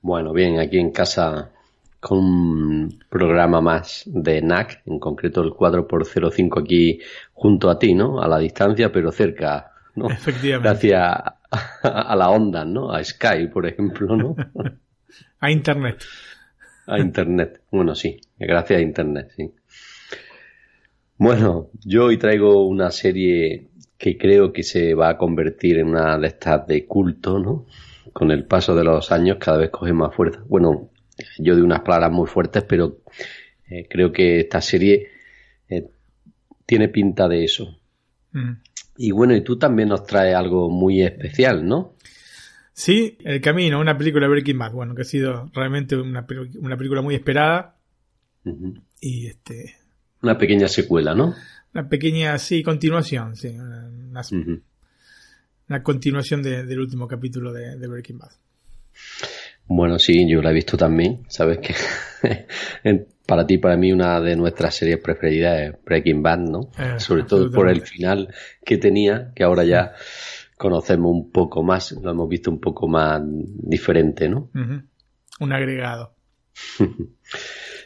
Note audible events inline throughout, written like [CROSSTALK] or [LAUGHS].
Bueno, bien, aquí en casa con un programa más de NAC, en concreto el 4x05 aquí junto a ti, ¿no? A la distancia, pero cerca, ¿no? Efectivamente. Gracias a la onda, ¿no? A Sky, por ejemplo, ¿no? [LAUGHS] a Internet. A Internet. Bueno, sí, gracias a Internet, sí. Bueno, yo hoy traigo una serie que creo que se va a convertir en una de estas de culto, ¿no? Con el paso de los años cada vez coge más fuerza. Bueno, yo de unas palabras muy fuertes, pero eh, creo que esta serie eh, tiene pinta de eso. Mm. Y bueno, y tú también nos traes algo muy especial, ¿no? Sí, El Camino, una película de Breaking Bad, bueno, que ha sido realmente una, una película muy esperada y este Una pequeña secuela, ¿no? una pequeña, sí, continuación, sí, una, una- Ujú. Una continuación de- del último capítulo de, de Breaking Bad. Bueno, sí, yo la he visto también. Sabes que [LAUGHS] para ti, para mí, una de nuestras series preferidas es Breaking Bad, ¿no? Eh, Sobre todo por el final que tenía, que ahora ya conocemos un poco más, lo hemos visto un poco más diferente, ¿no? Un agregado. [LAUGHS]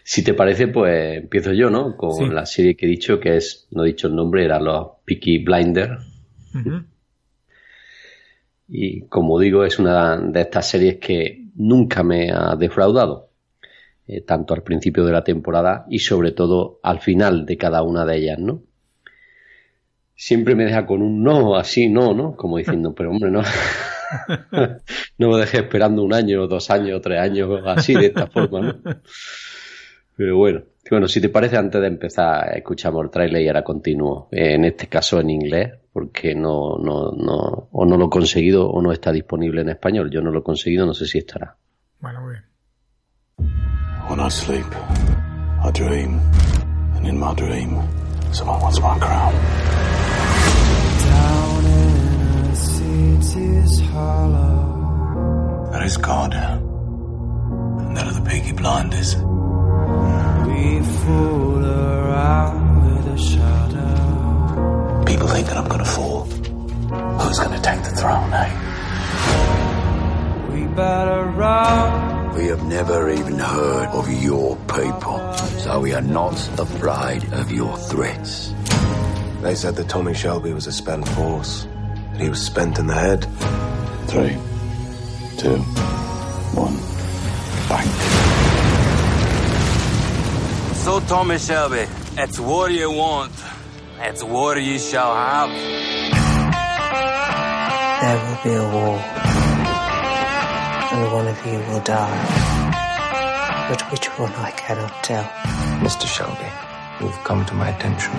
Si te parece, pues empiezo yo, ¿no? Con Sí. la serie que he dicho, que es, no he dicho el nombre, era los Peaky Blinders. Ujú. Y como digo, es una de estas series que nunca me ha defraudado, eh, tanto al principio de la temporada y sobre todo al final de cada una de ellas, ¿no? Siempre me deja con un no, así, no, ¿no? Como diciendo, pero hombre, no, [LAUGHS] no me dejes esperando un año, dos años, tres años, así, de esta forma, ¿no? Pero bueno, bueno, si te parece, antes de empezar, escuchamos el tráiler y ahora continúo. Eh, en este caso en inglés, porque no, no, no, o no lo he conseguido o no está disponible en español. Yo no lo he conseguido, no sé si estará. Bueno, muy bien. When I sleep, I dream, and in my dream, someone wants my crown. Down in a city's hollow, There is God, and there are the Peaky Blinders. We fool around with a shadow. People think that I'm gonna fall. Who's gonna take the throne, eh? We better run. We have never even heard of your people, so we are not afraid of your threats. They said that Tommy Shelby was a spent force. That he was spent in the head. Three, two, one, bang. So, Tommy Shelby, it's war you want. It's war you shall have. There will be a war, and one of you will die. But which one I cannot tell. Mr. Shelby, you've come to my attention.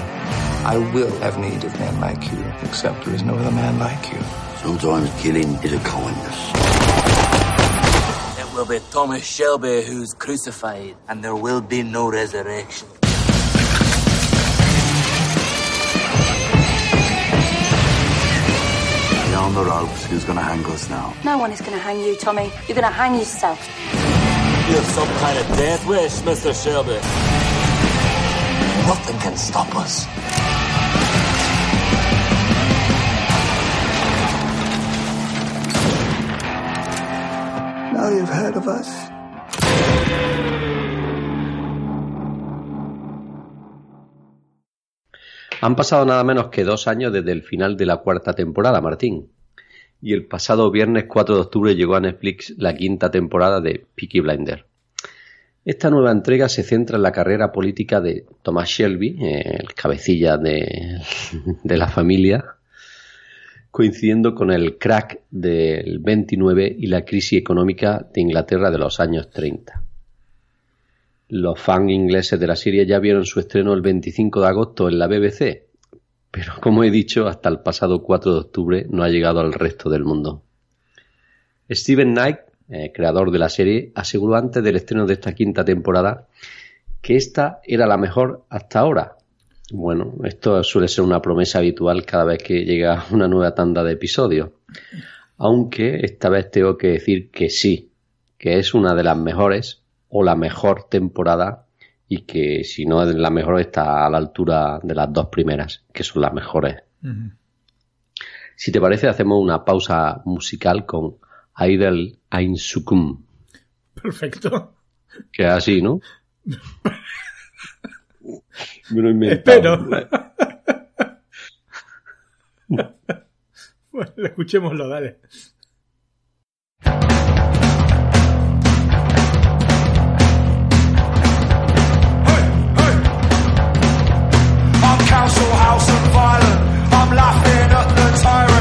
I will have need of men like you, except there is no other man like you. Sometimes killing is a kindness. It will be Tommy Shelby who's crucified, and there will be no resurrection. Beyond the ropes, who's gonna hang us now? No one is going to hang you, Tommy. You're going to hang yourself. You have some kind of death wish, Mr. Shelby. Nothing can stop us. Han pasado nada menos que dos años desde el final de la cuarta temporada, Martín. Y el pasado viernes 4 de octubre llegó a Netflix la quinta temporada de Peaky Blinder. Esta nueva entrega se centra en la carrera política de Thomas Shelby, eh, el cabecilla de [LAUGHS] la familia, coincidiendo con el crack del 29 y la crisis económica de Inglaterra de los años 30. Los fans ingleses de la serie ya vieron su estreno el 25 de agosto en la BBC, pero como he dicho, hasta el pasado 4 de octubre no ha llegado al resto del mundo. Steven Knight, eh, creador de la serie, aseguró antes del estreno de esta quinta temporada que esta era la mejor hasta ahora. Bueno, esto suele ser una promesa habitual cada vez que llega una nueva tanda de episodios. Aunque esta vez tengo que decir que sí, que es una de las mejores o la mejor temporada y que si no es la mejor está a la altura de las dos primeras, que son las mejores. Si te parece, hacemos una pausa musical con Aidel Ainsukum. Perfecto. Que es así, ¿no? [LAUGHS] Me lo he inventado. Espero. [LAUGHS] bueno, escuchémoslo, dale. I'm council house and violent. I'm laughing at the tyrants.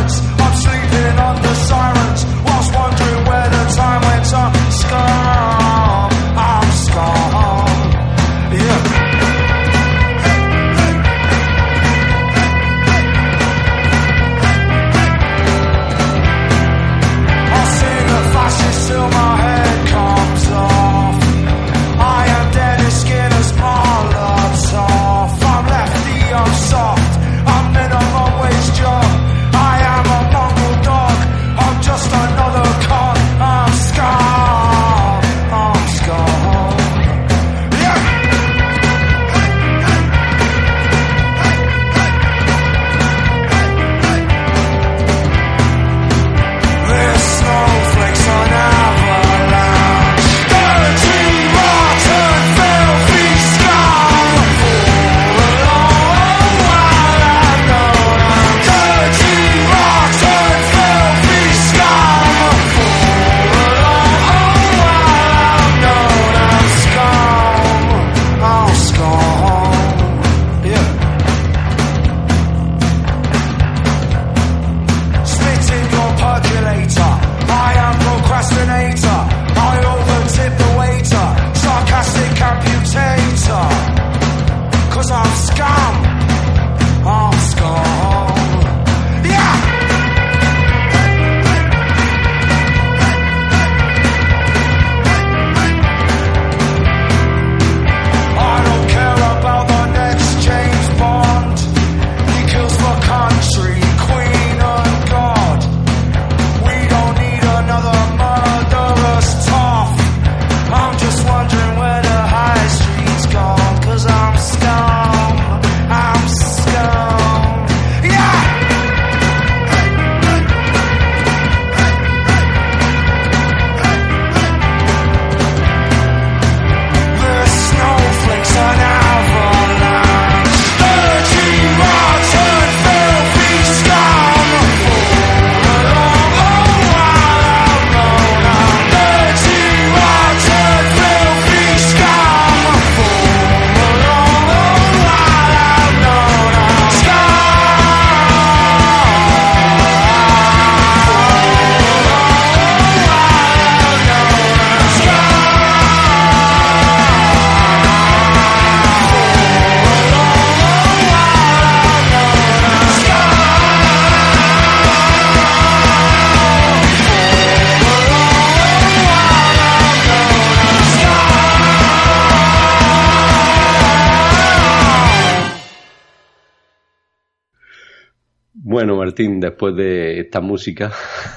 Martín, después de esta música,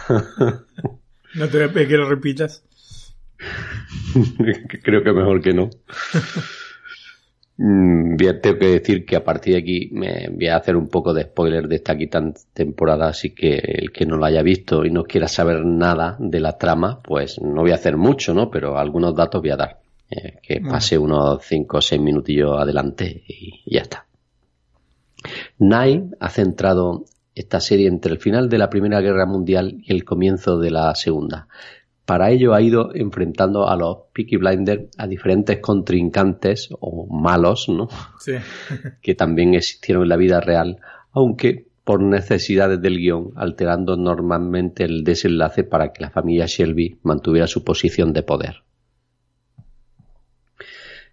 [LAUGHS] No te voy a pedir que lo repitas. [LAUGHS] creo que mejor que no. Mm, voy a- tengo que decir que a partir de aquí me voy a hacer un poco de spoiler de esta quinta temporada, así que el que no lo haya visto y no quiera saber nada de la trama, pues no voy a hacer mucho, ¿no? Pero algunos datos voy a dar. Eh, que pase unos 5 o 6 minutillos adelante y ya está. Nye ha centrado esta serie entre el final de la Primera Guerra Mundial y el comienzo de la Segunda. Para ello ha ido enfrentando a los Peaky Blinders a diferentes contrincantes o malos, ¿no? Sí. [LAUGHS] que también existieron en la vida real, aunque por necesidades del guion, alterando normalmente el desenlace para que la familia Shelby mantuviera su posición de poder.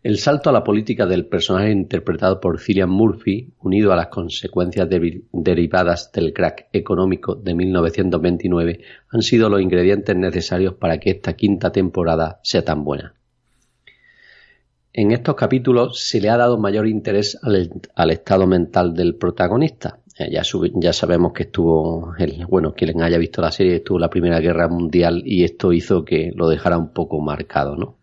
El salto a la política del personaje interpretado por Cillian Murphy, unido a las consecuencias derivadas del crack económico de 1929, han sido los ingredientes necesarios para que esta quinta temporada sea tan buena. En estos capítulos se le ha dado mayor interés al, estado mental del protagonista. Eh, ya, sabemos que estuvo, el, bueno, quien haya visto la serie, estuvo la Primera Guerra Mundial y esto hizo que lo dejara un poco marcado, ¿no?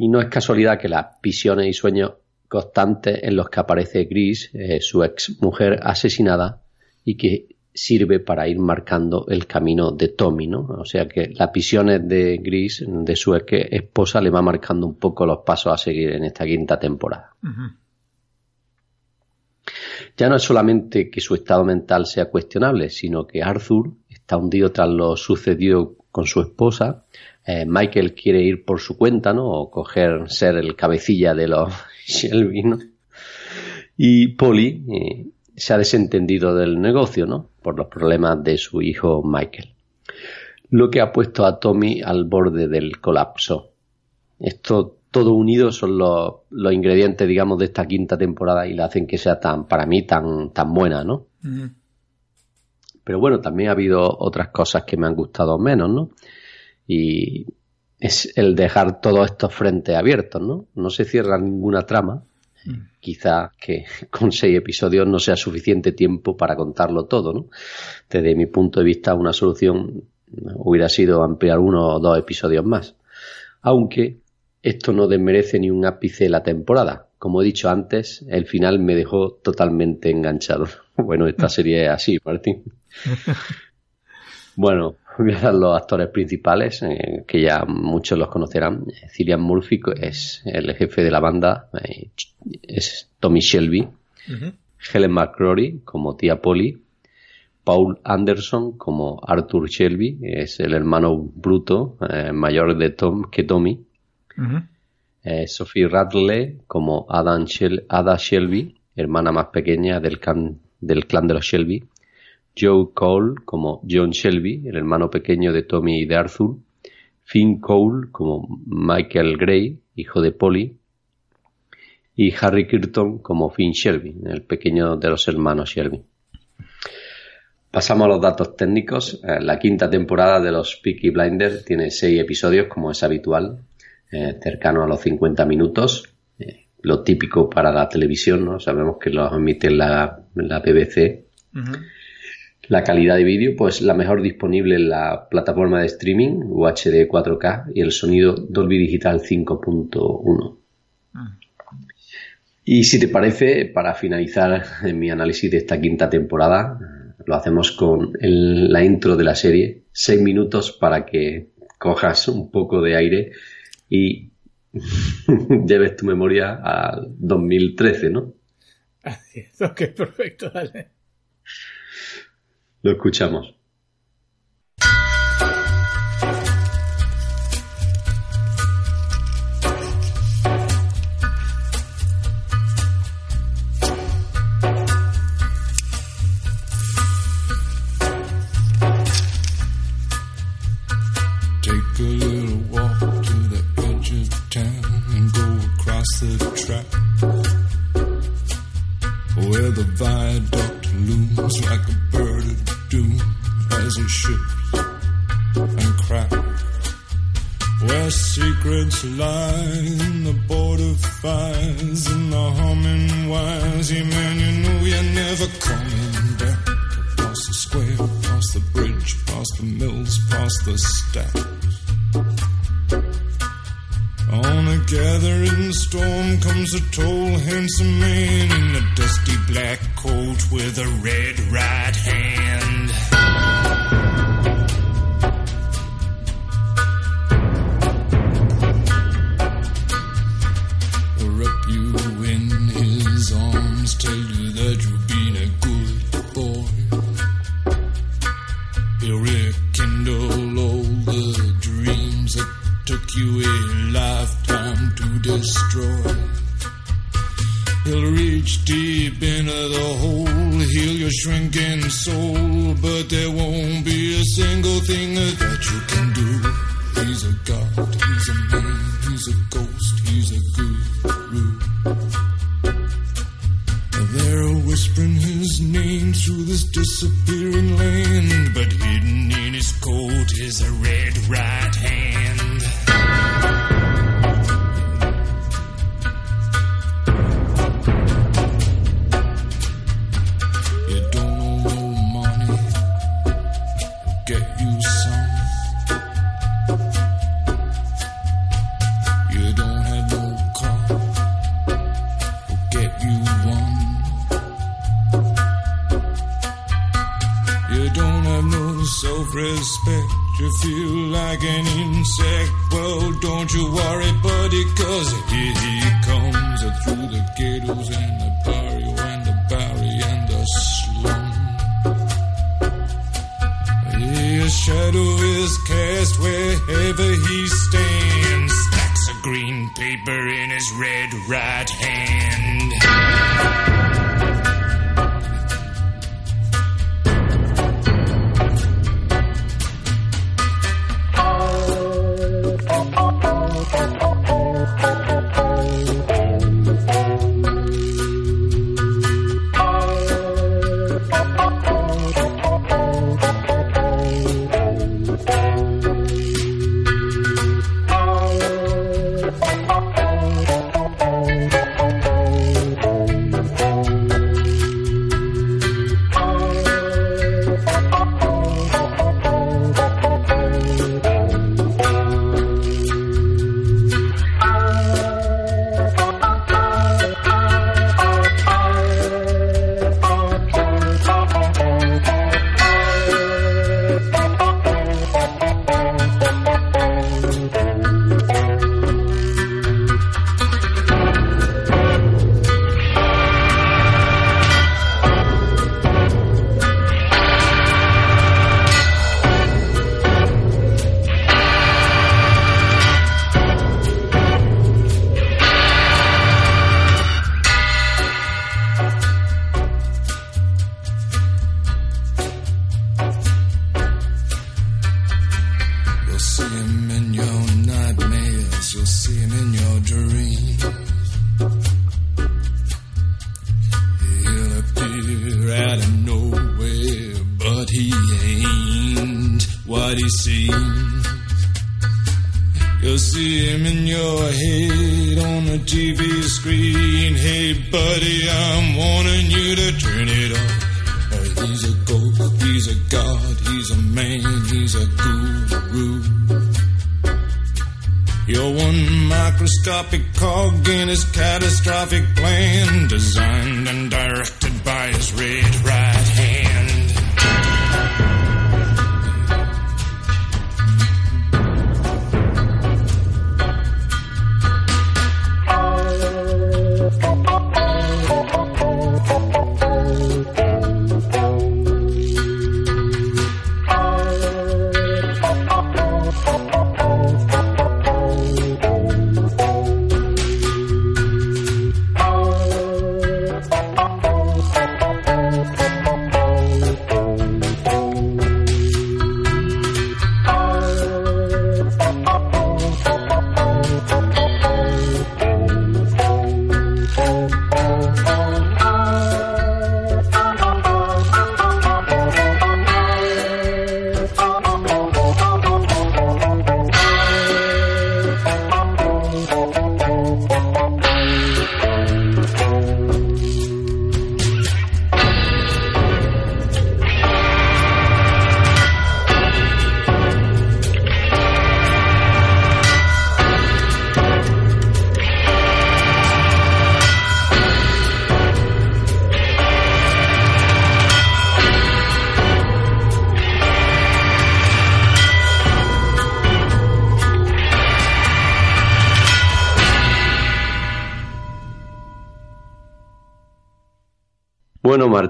Y no es casualidad que las visiones y sueños constantes en los que aparece Gris, eh, su ex mujer asesinada, y que sirve para ir marcando el camino de Tommy, ¿no? O sea que las visiones de Gris, de su ex esposa, le va marcando un poco los pasos a seguir en esta quinta temporada. Ya no es solamente que su estado mental sea cuestionable, sino que Arthur está hundido tras lo sucedido con su esposa eh, Michael quiere ir por su cuenta, ¿no? O coger, ser el cabecilla de los [LAUGHS] Shelby, ¿no? Y Polly eh, se ha desentendido del negocio, ¿no? Por los problemas de su hijo Michael. Lo que ha puesto a Tommy al borde del colapso. Esto todo unido son los, ingredientes, digamos, de esta quinta temporada y la hacen que sea tan, para mí, tan, tan buena, ¿no? Pero bueno, también ha habido otras cosas que me han gustado menos, ¿no? Y es el dejar todos estos frentes abiertos, ¿no? No se cierra ninguna trama. Mm. Quizá que [LAUGHS] con seis episodios no sea suficiente tiempo para contarlo todo, ¿no? Desde mi punto de vista, una solución hubiera sido ampliar uno o dos episodios más. Aunque esto no desmerece ni un ápice la temporada. Como he dicho antes, el final me dejó totalmente enganchado. [LAUGHS] Bueno, esta serie es así, Martín. [LAUGHS] Bueno, [LAUGHS] los actores principales, eh, que ya muchos los conocerán. Cillian Murphy es el jefe de la banda, eh, es Tommy Shelby. Helen McCrory como tía Polly. Paul Anderson como Arthur Shelby, es el hermano bruto eh, mayor de Tom que Tommy. Sophie Radley como Adam Ada Shelby, hermana más pequeña del, del clan de los Shelby. Joe Cole como John Shelby, el hermano pequeño de Tommy y de Arthur, Finn Cole como Michael Gray, hijo de Polly, y Harry Kirton como Finn Shelby, el pequeño de los hermanos Shelby. Pasamos a los datos técnicos. Eh, la quinta temporada de los Peaky Blinders tiene seis episodios, como es habitual, eh, cercano a los 50 minutos. Eh, lo típico para la televisión, ¿no? Sabemos que los emite la, la BBC. La calidad de vídeo, pues la mejor disponible en la plataforma de streaming UHD 4K y el sonido Dolby Digital 5.1. Y si te parece, para finalizar mi análisis de esta quinta temporada, lo hacemos con la intro de la serie, seis minutos para que cojas un poco de aire y [LAUGHS] lleves tu memoria al 2013, ¿no? Así es, ok, perfecto, dale. Lo escuchamos. love. right hand.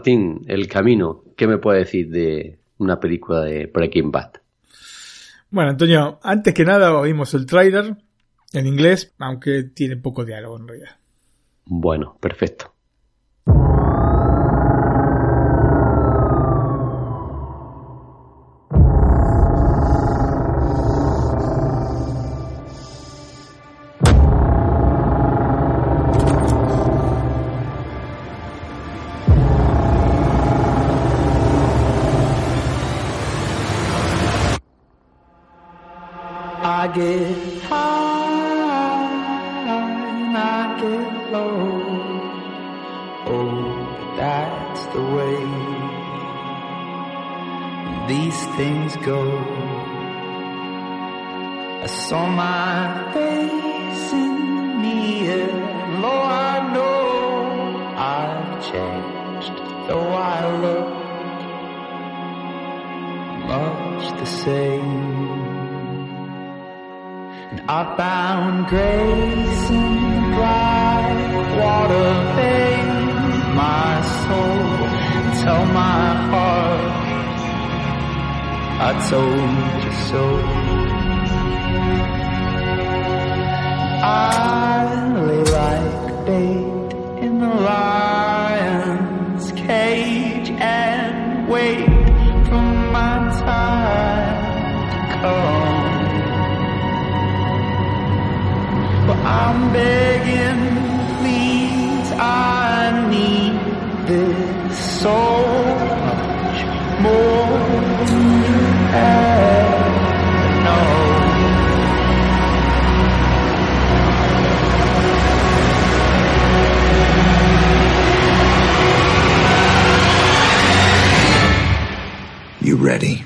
El Camino, ¿qué me puede decir de una película de Breaking Bad? Bueno, Antonio, antes que nada oímos el trailer en inglés, aunque tiene poco diálogo en realidad. Bueno, perfecto. I'm begging, please, I need this so much more than you ever know. You ready?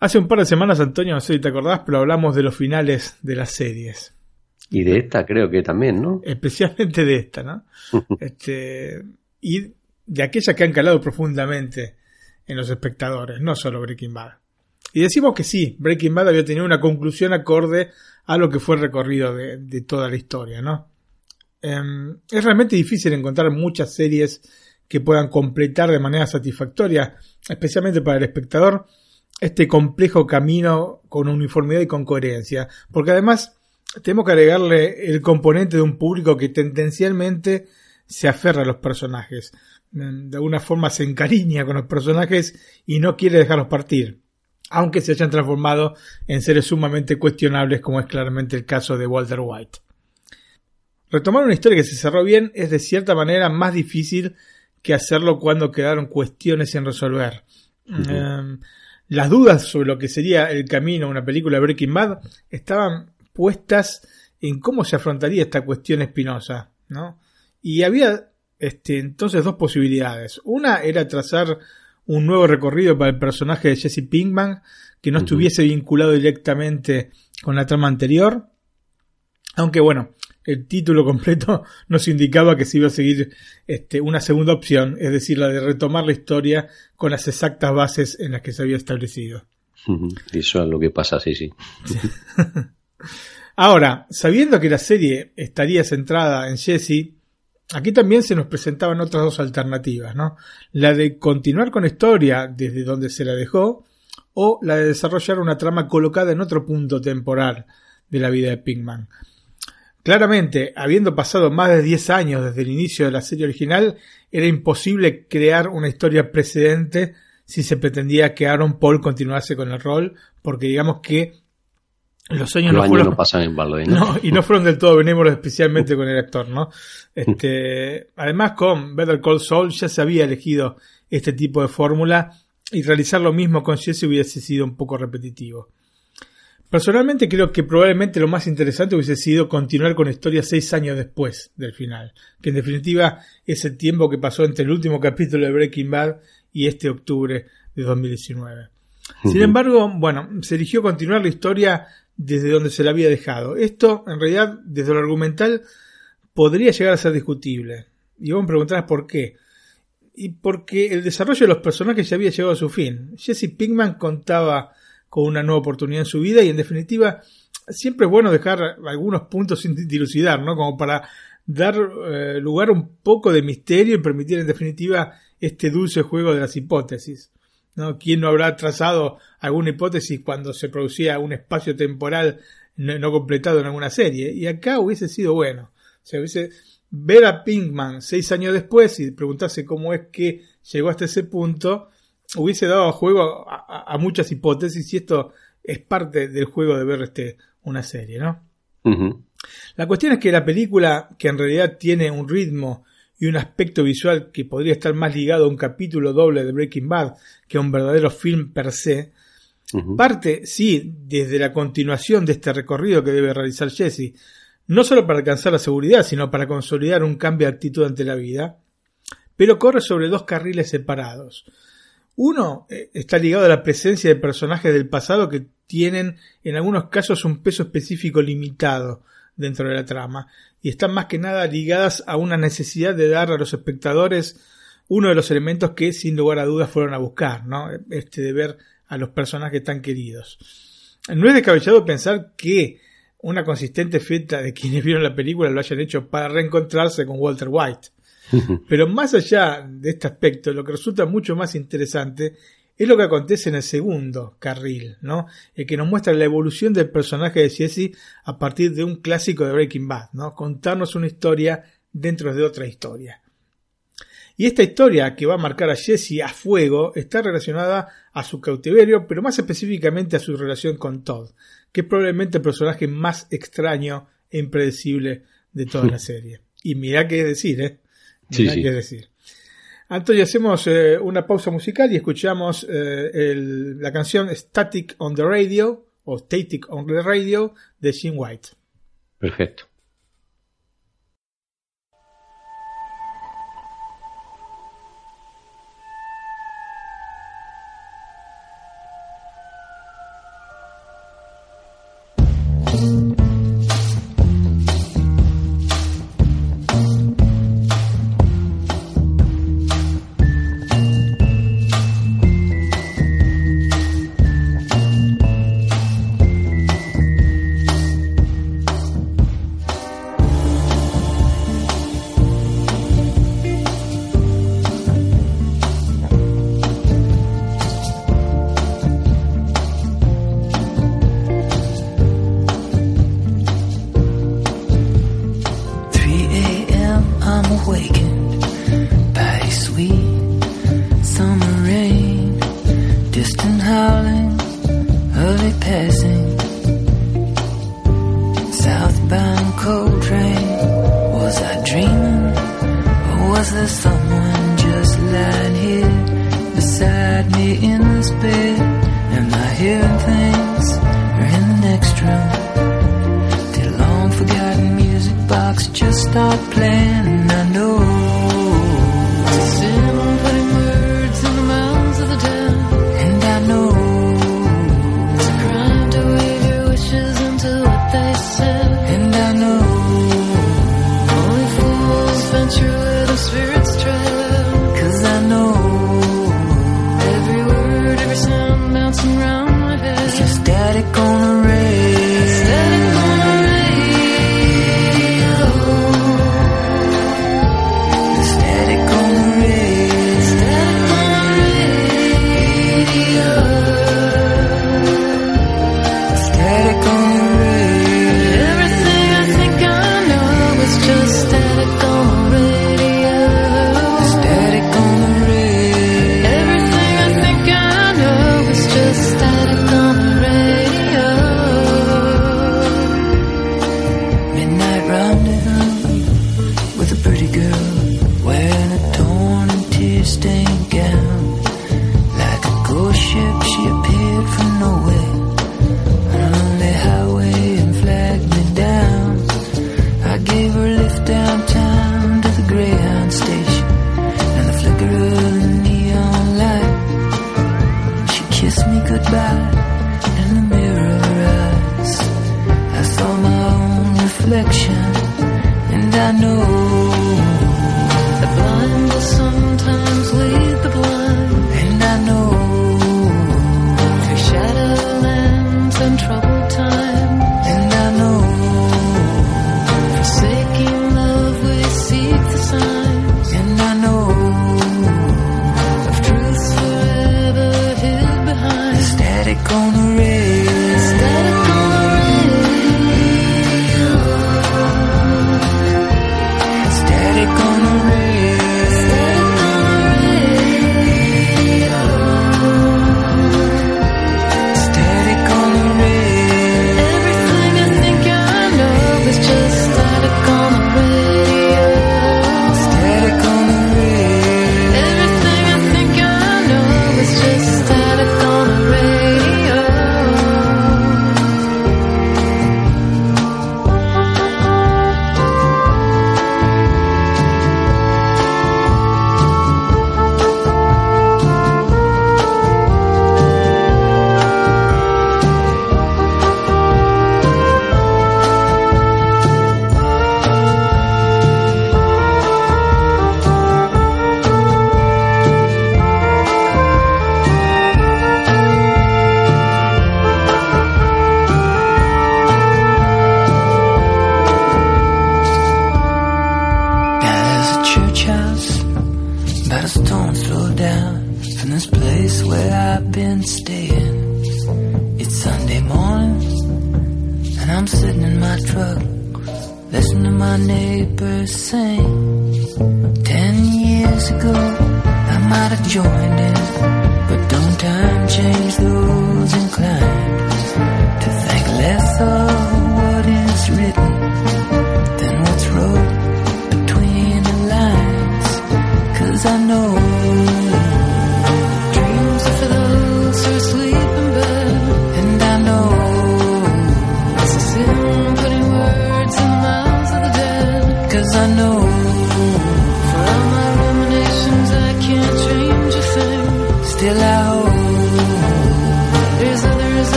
Hace un par de semanas, Antonio, no sé si te acordás, pero hablamos de los finales de las series. Y de esta creo que también, ¿no? Especialmente de esta, ¿no? [LAUGHS] este, y de aquellas que han calado profundamente en los espectadores, no solo Breaking Bad. Y decimos que sí, Breaking Bad había tenido una conclusión acorde a lo que fue el recorrido de, de toda la historia, ¿no? Em, es realmente difícil encontrar muchas series que puedan completar de manera satisfactoria, especialmente para el espectador, este complejo camino con uniformidad y con coherencia. Porque además tenemos que agregarle el componente de un público que tendencialmente se aferra a los personajes. De alguna forma se encariña con los personajes y no quiere dejarlos partir. Aunque se hayan transformado en seres sumamente cuestionables como es claramente el caso de Walter White. Retomar una historia que se cerró bien es de cierta manera más difícil que hacerlo cuando quedaron cuestiones sin resolver. Uh -huh. eh, las dudas sobre lo que sería el camino a una película Breaking Bad estaban puestas en cómo se afrontaría esta cuestión espinosa, ¿no? Y había este, entonces dos posibilidades. Una era trazar un nuevo recorrido para el personaje de Jesse Pinkman que no uh -huh. estuviese vinculado directamente con la trama anterior. Aunque bueno, el título completo [LAUGHS] nos indicaba que se iba a seguir este, una segunda opción, es decir, la de retomar la historia con las exactas bases en las que se había establecido. Eso es lo que pasa, sí, sí. [LAUGHS] Ahora, sabiendo que la serie estaría centrada en Jesse, aquí también se nos presentaban otras dos alternativas, ¿no? La de continuar con la historia desde donde se la dejó, o la de desarrollar una trama colocada en otro punto temporal de la vida de Pinkman. Claramente, habiendo pasado más de 10 años desde el inicio de la serie original, era imposible crear una historia precedente si se pretendía que Aaron Paul continuase con el rol, porque digamos que los años, los no, fueron, no pasan en ¿no? [LAUGHS] ¿no? y no fueron del todo benévolos, especialmente con el actor, ¿no? Este, además, con Better Call Saul ya se había elegido este tipo de fórmula y realizar lo mismo con Jesse hubiese sido un poco repetitivo. Personalmente creo que probablemente lo más interesante hubiese sido continuar con la historia seis años después del final, que en definitiva es el tiempo que pasó entre el último capítulo de Breaking Bad y este octubre de 2019. Sin embargo, bueno, se eligió continuar la historia desde donde se la había dejado. Esto, en realidad, desde lo argumental, podría llegar a ser discutible. Y vos me preguntarás por qué. Y porque el desarrollo de los personajes ya había llegado a su fin. Jesse Pinkman contaba con una nueva oportunidad en su vida y en definitiva siempre es bueno dejar algunos puntos sin dilucidar, ¿no? Como para dar eh, lugar a un poco de misterio y permitir en definitiva este dulce juego de las hipótesis. ¿no? ¿Quién no habrá trazado alguna hipótesis cuando se producía un espacio temporal no, no completado en alguna serie? Y acá hubiese sido bueno. O sea, hubiese ver a Pinkman seis años después y preguntarse cómo es que llegó hasta ese punto, hubiese dado juego a, a muchas hipótesis y esto es parte del juego de ver este, una serie, ¿no? La cuestión es que la película, que en realidad tiene un ritmo y un aspecto visual que podría estar más ligado a un capítulo doble de Breaking Bad que a un verdadero film per se, parte, sí, desde la continuación de este recorrido que debe realizar Jesse, no solo para alcanzar la seguridad, sino para consolidar un cambio de actitud ante la vida, pero corre sobre dos carriles separados. Uno eh, está ligado a la presencia de personajes del pasado que tienen en algunos casos un peso específico limitado dentro de la trama y están más que nada ligadas a una necesidad de dar a los espectadores uno de los elementos que sin lugar a dudas fueron a buscar, ¿no? Este de ver a los personajes tan queridos. No es descabellado pensar que una consistente fiesta de quienes vieron la película lo hayan hecho para reencontrarse con Walter White. [LAUGHS] Pero más allá de este aspecto, lo que resulta mucho más interesante es lo que acontece en el segundo carril, ¿no? El que nos muestra la evolución del personaje de Jesse a partir de un clásico de Breaking Bad, ¿no? Contarnos una historia dentro de otra historia. Y esta historia que va a marcar a Jesse a fuego está relacionada a su cautiverio, pero más específicamente a su relación con Todd, que es probablemente el personaje más extraño e impredecible de toda la [LAUGHS] serie. Y mira qué decir, ¿eh? Sí, sí. qué decir. Antonio, hacemos eh, una pausa musical y escuchamos eh, el- la canción Static on the Radio o Static on the Radio de Jim White. Perfecto.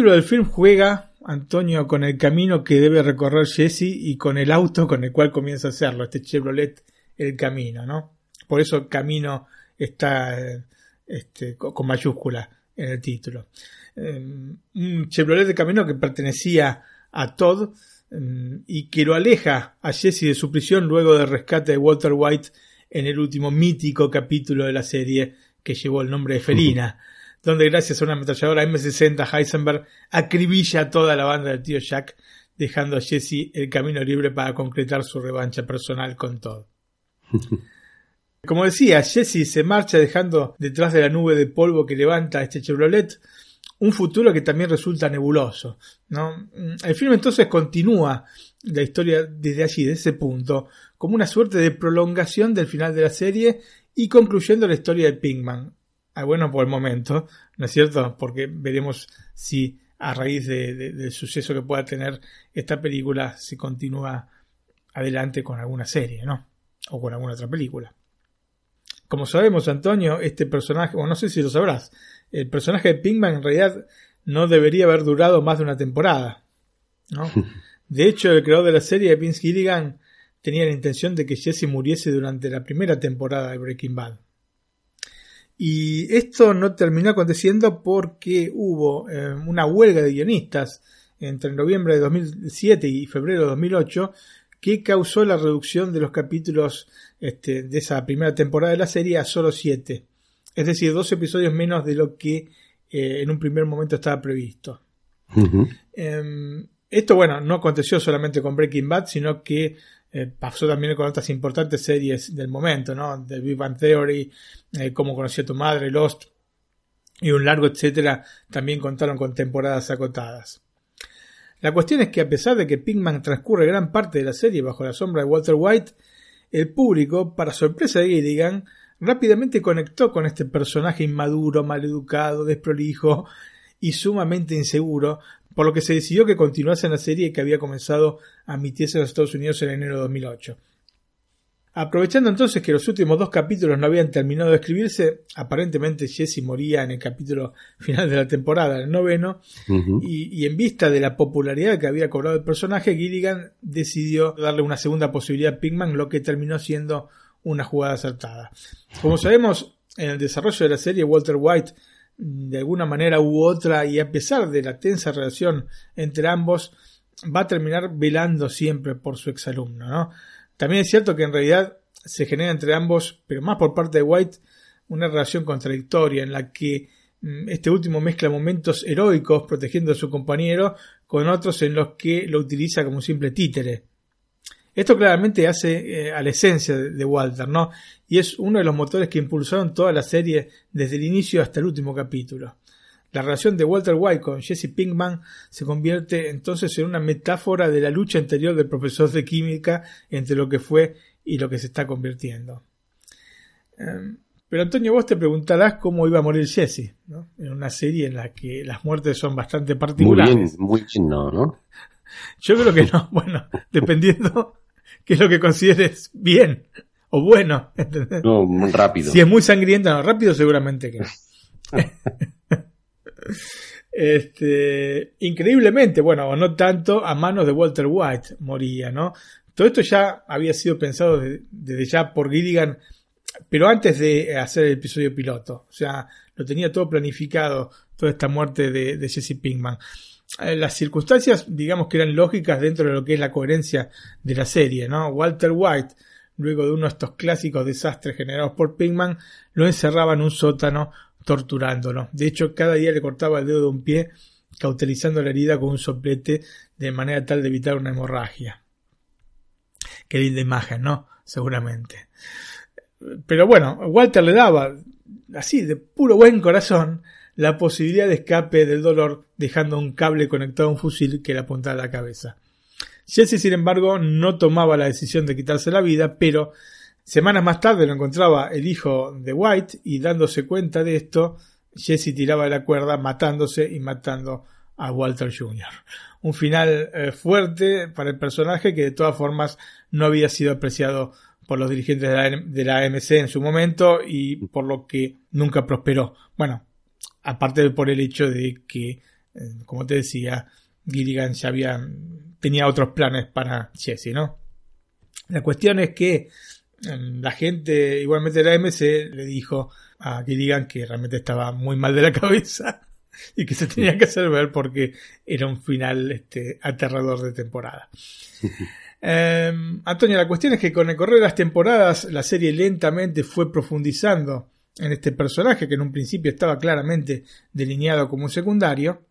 Título del film juega, Antonio, con el camino que debe recorrer Jesse y con el auto con el cual comienza a hacerlo, este Chevrolet El Camino, ¿no? Por eso Camino está este, co- con mayúscula en el título. Eh, un Chevrolet de Camino que pertenecía a Todd mm, y que lo aleja a Jesse de su prisión luego del rescate de Walter White en el último mítico capítulo de la serie que llevó el nombre de Felina, [LAUGHS] donde gracias a una ametralladora M60 Heisenberg acribilla a toda la banda del tío Jack, dejando a Jesse el camino libre para concretar su revancha personal con Todd. [LAUGHS] Como decía, Jesse se marcha dejando detrás de la nube de polvo que levanta este Chevrolet un futuro que también resulta nebuloso. ¿no? El film entonces continúa la historia desde allí, de ese punto, como una suerte de prolongación del final de la serie y concluyendo la historia de Pinkman. Ah, bueno, por el momento, ¿no es cierto? Porque veremos si a raíz de- de- del suceso que pueda tener esta película se continúa adelante con alguna serie, ¿no? O con alguna otra película. Como sabemos, Antonio, este personaje, o no sé si lo sabrás, el personaje de Pinkman en realidad no debería haber durado más de una temporada. ¿no? [LAUGHS] De hecho, el creador de la serie, Vince Gilligan, tenía la intención de que Jesse muriese durante la primera temporada de Breaking Bad. Y esto no terminó aconteciendo porque hubo eh, una huelga de guionistas entre noviembre de 2007 y febrero de 2008 que causó la reducción de los capítulos este, de esa primera temporada de la serie a solo 7. Es decir, dos episodios menos de lo que eh, en un primer momento estaba previsto. Eh, esto, bueno, no aconteció solamente con Breaking Bad, sino que eh, pasó también con otras importantes series del momento, ¿no? The Big Bang Theory, eh, Cómo tu madre, Lost y un largo etcétera, también contaron con temporadas acotadas. La cuestión es que a pesar de que Pinkman transcurre gran parte de la serie bajo la sombra de Walter White, el público, para sorpresa de Gilligan, rápidamente conectó con este personaje inmaduro, maleducado, desprolijo y sumamente inseguro, por lo que se decidió que continuase en la serie que había comenzado a emitirse en los Estados Unidos en enero de 2008. Aprovechando entonces que los últimos dos capítulos no habían terminado de escribirse, aparentemente Jesse moría en el capítulo final de la temporada, el noveno, y, y en vista de la popularidad que había cobrado el personaje, Gilligan decidió darle una segunda posibilidad a Pinkman, lo que terminó siendo una jugada acertada. Como sabemos, en el desarrollo de la serie, Walter White de alguna manera u otra y a pesar de la tensa relación entre ambos, va a terminar velando siempre por su exalumno. ¿no? También es cierto que en realidad se genera entre ambos, pero más por parte de White, una relación contradictoria en la que mm, este último mezcla momentos heroicos protegiendo a su compañero con otros en los que lo utiliza como simple títere. Esto claramente hace eh, a la esencia de, Walter, ¿no? Y es uno de los motores que impulsaron toda la serie desde el inicio hasta el último capítulo. La relación de Walter White con Jesse Pinkman se convierte entonces en una metáfora de la lucha interior del profesor de química entre lo que fue y lo que se está convirtiendo. Em, pero Antonio, vos te preguntarás cómo iba a morir Jesse, ¿no? En una serie en la que las muertes son bastante particulares. Muy bien, muy bien, no, ¿no? Yo creo que no. [LAUGHS] Bueno, dependiendo qué es lo que consideres bien o bueno. No, rápido. Si es muy sangrienta, no, rápido seguramente que no. [LAUGHS] este, increíblemente, bueno, o no tanto, a manos de Walter White moría, ¿no? Todo esto ya había sido pensado desde ya por Gilligan pero antes de hacer el episodio piloto. O sea, lo tenía todo planificado, toda esta muerte de, Jesse Pinkman. Eh, las circunstancias, digamos que eran lógicas dentro de lo que es la coherencia de la serie, ¿no? Walter White, luego de uno de estos clásicos desastres generados por Pinkman, lo encerraba en un sótano torturándolo. De hecho, cada día le cortaba el dedo de un pie, cauterizando la herida con un soplete de manera tal de evitar una hemorragia. Qué linda imagen, ¿no? Seguramente. Pero bueno, Walter le daba, así, de puro buen corazón, la posibilidad de escape del dolor dejando un cable conectado a un fusil que le apuntaba a la cabeza. Jesse, sin embargo, no tomaba la decisión de quitarse la vida, pero semanas más tarde lo encontraba el hijo de White y dándose cuenta de esto, Jesse tiraba de la cuerda matándose y matando a Walter Jr. Un final eh, fuerte para el personaje que de todas formas no había sido apreciado por los dirigentes de la, AMC en su momento y por lo que nunca prosperó. Bueno, aparte de por el hecho de que, eh, como te decía, Gilligan ya había, tenía otros planes para Jesse, ¿no? La cuestión es que em, la gente, igualmente de la AMC, le dijo a Gilligan que realmente estaba muy mal de la cabeza [LAUGHS] y que se tenía que hacer ver porque era un final este, aterrador de temporada. [LAUGHS] Eh, Antonio, la cuestión es que con el correr de las temporadas la serie lentamente fue profundizando en este personaje que en un principio estaba claramente delineado como un secundario.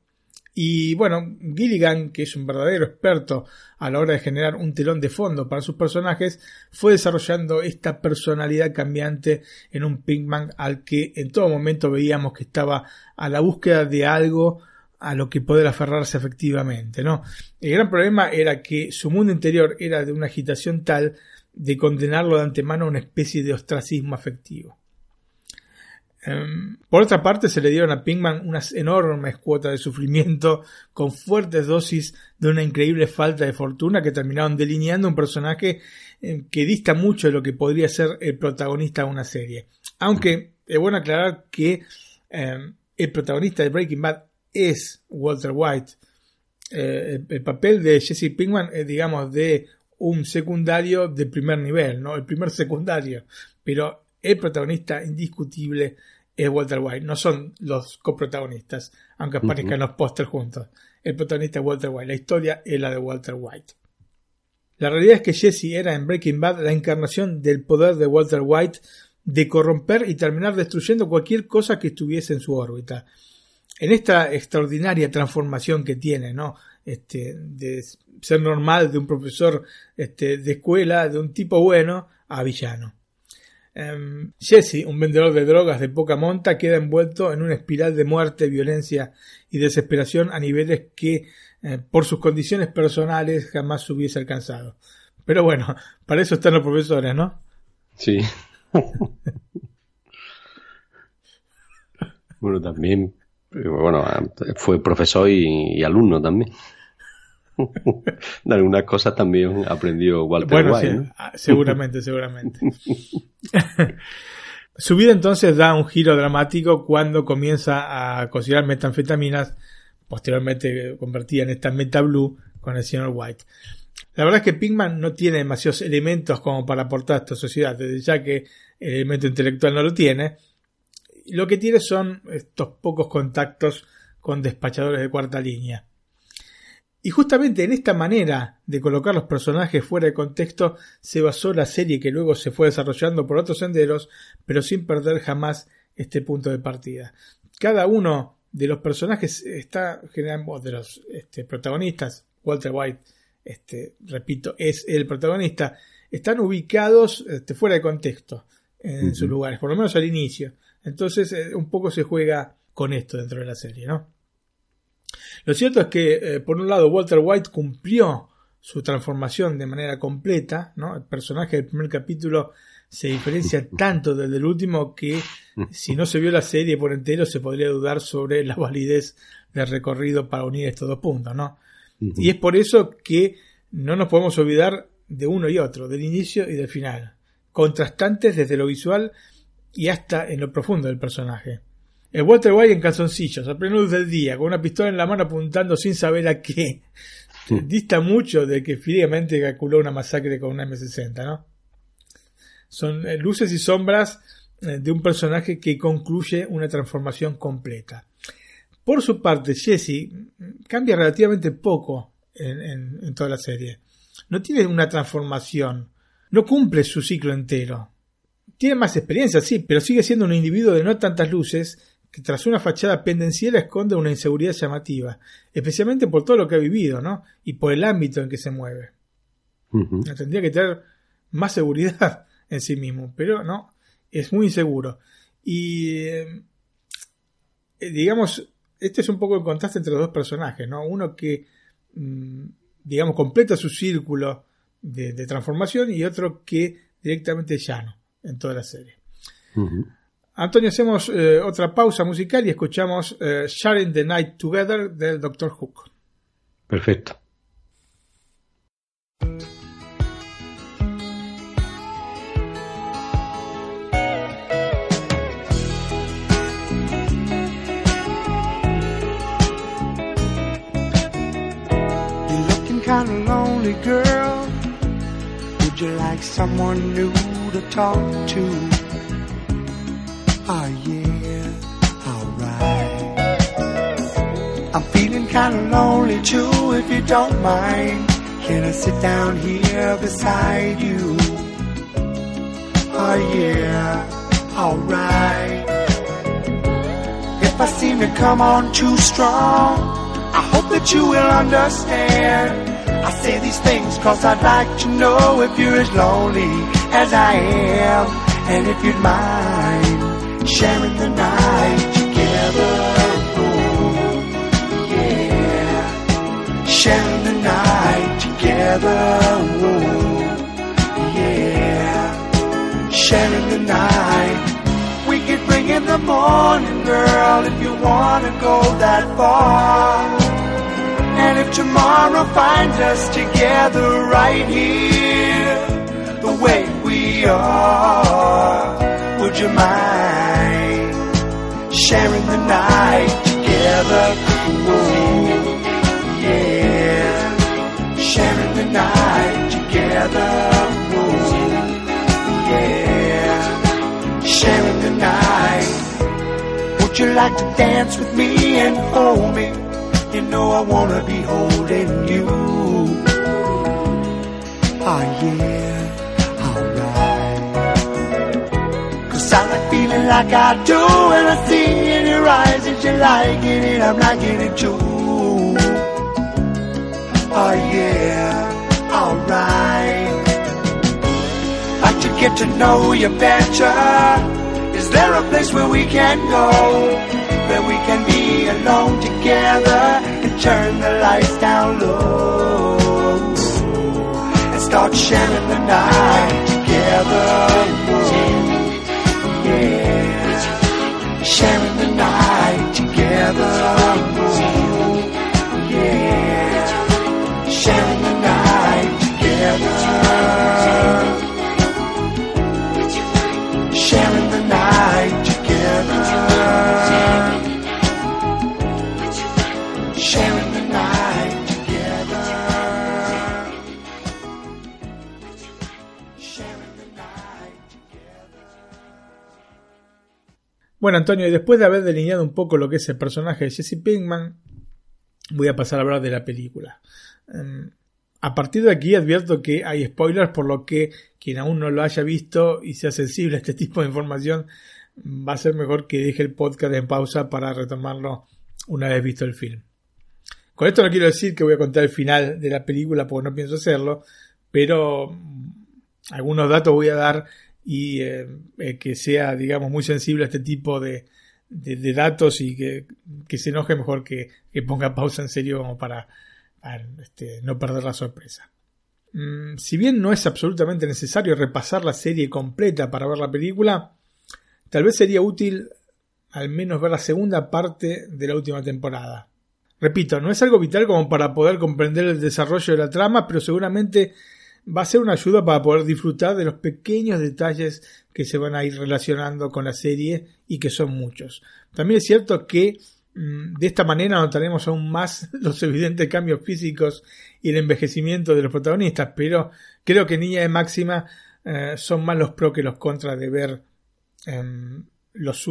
Y bueno, Gilligan, que es un verdadero experto a la hora de generar un telón de fondo para sus personajes, fue desarrollando esta personalidad cambiante en un Pinkman al que en todo momento veíamos que estaba a la búsqueda de algo a lo que poder aferrarse efectivamente, ¿no? El gran problema era que su mundo interior era de una agitación tal de condenarlo de antemano a una especie de ostracismo afectivo. Em, por otra parte, se le dieron a Pinkman unas enormes cuotas de sufrimiento con fuertes dosis de una increíble falta de fortuna que terminaron delineando un personaje em, que dista mucho de lo que podría ser el protagonista de una serie. Aunque es bueno aclarar que em, el protagonista de Breaking Bad es Walter White. Eh, el, papel de Jesse Pinkman es, digamos, de un secundario de primer nivel, ¿no? El primer secundario. Pero el protagonista indiscutible es Walter White. No son los coprotagonistas, aunque aparezcan los pósters juntos. El protagonista es Walter White. La historia es la de Walter White. La realidad es que Jesse era en Breaking Bad la encarnación del poder de Walter White de corromper y terminar destruyendo cualquier cosa que estuviese en su órbita en esta extraordinaria transformación que tiene, ¿no? Este, de ser normal de un profesor este, de escuela, de un tipo bueno, a villano. Em, Jesse, un vendedor de drogas de poca monta, queda envuelto en una espiral de muerte, violencia y desesperación a niveles que, eh, por sus condiciones personales, jamás hubiese alcanzado. Pero bueno, [LAUGHS] para eso están los profesores, ¿no? Sí. [LAUGHS] bueno, también bueno, fue profesor y, alumno también. [LAUGHS] de algunas cosas también aprendió Walter White. Ah, seguramente, seguramente. [LAUGHS] Su vida entonces da un giro dramático cuando comienza a considerar metanfetaminas, posteriormente convertida en esta Meta Blue con el señor White. La verdad es que Pinkman no tiene demasiados elementos como para aportar a esta sociedad, desde ya que el elemento intelectual no lo tiene, lo que tiene son estos pocos contactos con despachadores de cuarta línea. Y justamente en esta manera de colocar los personajes fuera de contexto se basó la serie que luego se fue desarrollando por otros senderos, pero sin perder jamás este punto de partida. Cada uno de los personajes está generando de los este, protagonistas, Walter White, este, repito, es el protagonista, están ubicados este, fuera de contexto en sus lugares, por lo menos al inicio. Entonces, eh, un poco se juega con esto dentro de la serie, ¿no? Lo cierto es que, eh, por un lado, Walter White cumplió su transformación de manera completa, ¿no? El personaje del primer capítulo se diferencia [LAUGHS] tanto del del último que si no se vio la serie por entero se podría dudar sobre la validez del recorrido para unir estos dos puntos, ¿no? Y es por eso que no nos podemos olvidar de uno y otro, del inicio y del final, contrastantes desde lo visual y hasta en lo profundo del personaje. El Walter White en calzoncillos, a plena luz del día, con una pistola en la mano apuntando sin saber a qué, dista mucho de que fríamente calculó una masacre con una M60, ¿no? Son eh, luces y sombras eh, de un personaje que concluye una transformación completa. Por su parte, Jesse cambia relativamente poco en, en, toda la serie. No tiene una transformación, no cumple su ciclo entero. Tiene más experiencia, sí, pero sigue siendo un individuo de no tantas luces que tras una fachada pendenciera esconde una inseguridad llamativa, especialmente por todo lo que ha vivido, ¿no? Y por el ámbito en que se mueve. Tendría que tener más seguridad [LAUGHS] en sí mismo, pero no, es muy inseguro. Y eh, digamos, este es un poco el contraste entre los dos personajes, ¿no? Uno que, mm, digamos, completa su círculo de, transformación y otro que directamente llano en toda la serie. Antonio, hacemos eh, otra pausa musical y escuchamos eh, Sharing the Night Together del Dr. Hook. Perfecto. kind of lonely girl. Would you like someone new to talk to? Oh yeah, alright. I'm feeling kind of lonely too, if you don't mind. Can I sit down here beside you? Oh yeah, alright. If I seem to come on too strong, I hope that you will understand. I say these things cause I'd like to know if you're as lonely as I am. And if you'd mind sharing the night together. Oh, yeah. Sharing the night together. Oh, yeah. Sharing the night. We could bring in the morning, girl, if you wanna go that far. And if tomorrow finds us together right here, the way we are, would you mind sharing the night together? Whoa, yeah, sharing the night together. Whoa, yeah, sharing the night. Would you like to dance with me and hold me? You know I wanna be holding you. Oh yeah, like I do when I see in your eyes that you're liking it, I'm liking it too. Oh yeah, alright. Like to get to know you better. Is there a place where we can go? where we can be alone together and turn the lights down low and start sharing the night together. Yeah, sharing the night together. Bueno, Antonio, y después de haber delineado un poco lo que es el personaje de Jesse Pinkman, voy a pasar a hablar de la película. Em, a partir de aquí advierto que hay spoilers, por lo que quien aún no lo haya visto y sea sensible a este [LAUGHS] tipo de información, va a ser mejor que deje el podcast en pausa para retomarlo una vez visto el film. Con esto no quiero decir que voy a contar el final de la película porque no pienso hacerlo, pero algunos datos voy a dar y eh, eh, que sea, digamos, muy sensible a este tipo de, de, datos y que, que, se enoje mejor que, que, ponga pausa en serio como para, este, no perder la sorpresa. Mm, si bien no es absolutamente necesario repasar la serie completa para ver la película, tal vez sería útil al menos ver la segunda parte de la última temporada. Repito, no es algo vital como para poder comprender el desarrollo de la trama, pero seguramente va a ser una ayuda para poder disfrutar de los pequeños detalles que se van a ir relacionando con la serie y que son muchos. También es cierto que mm, de esta manera notaremos aún más [LAUGHS] los evidentes cambios físicos y el envejecimiento de los protagonistas, pero creo que Niña de Máxima eh, son más los pros que los contras de ver em, los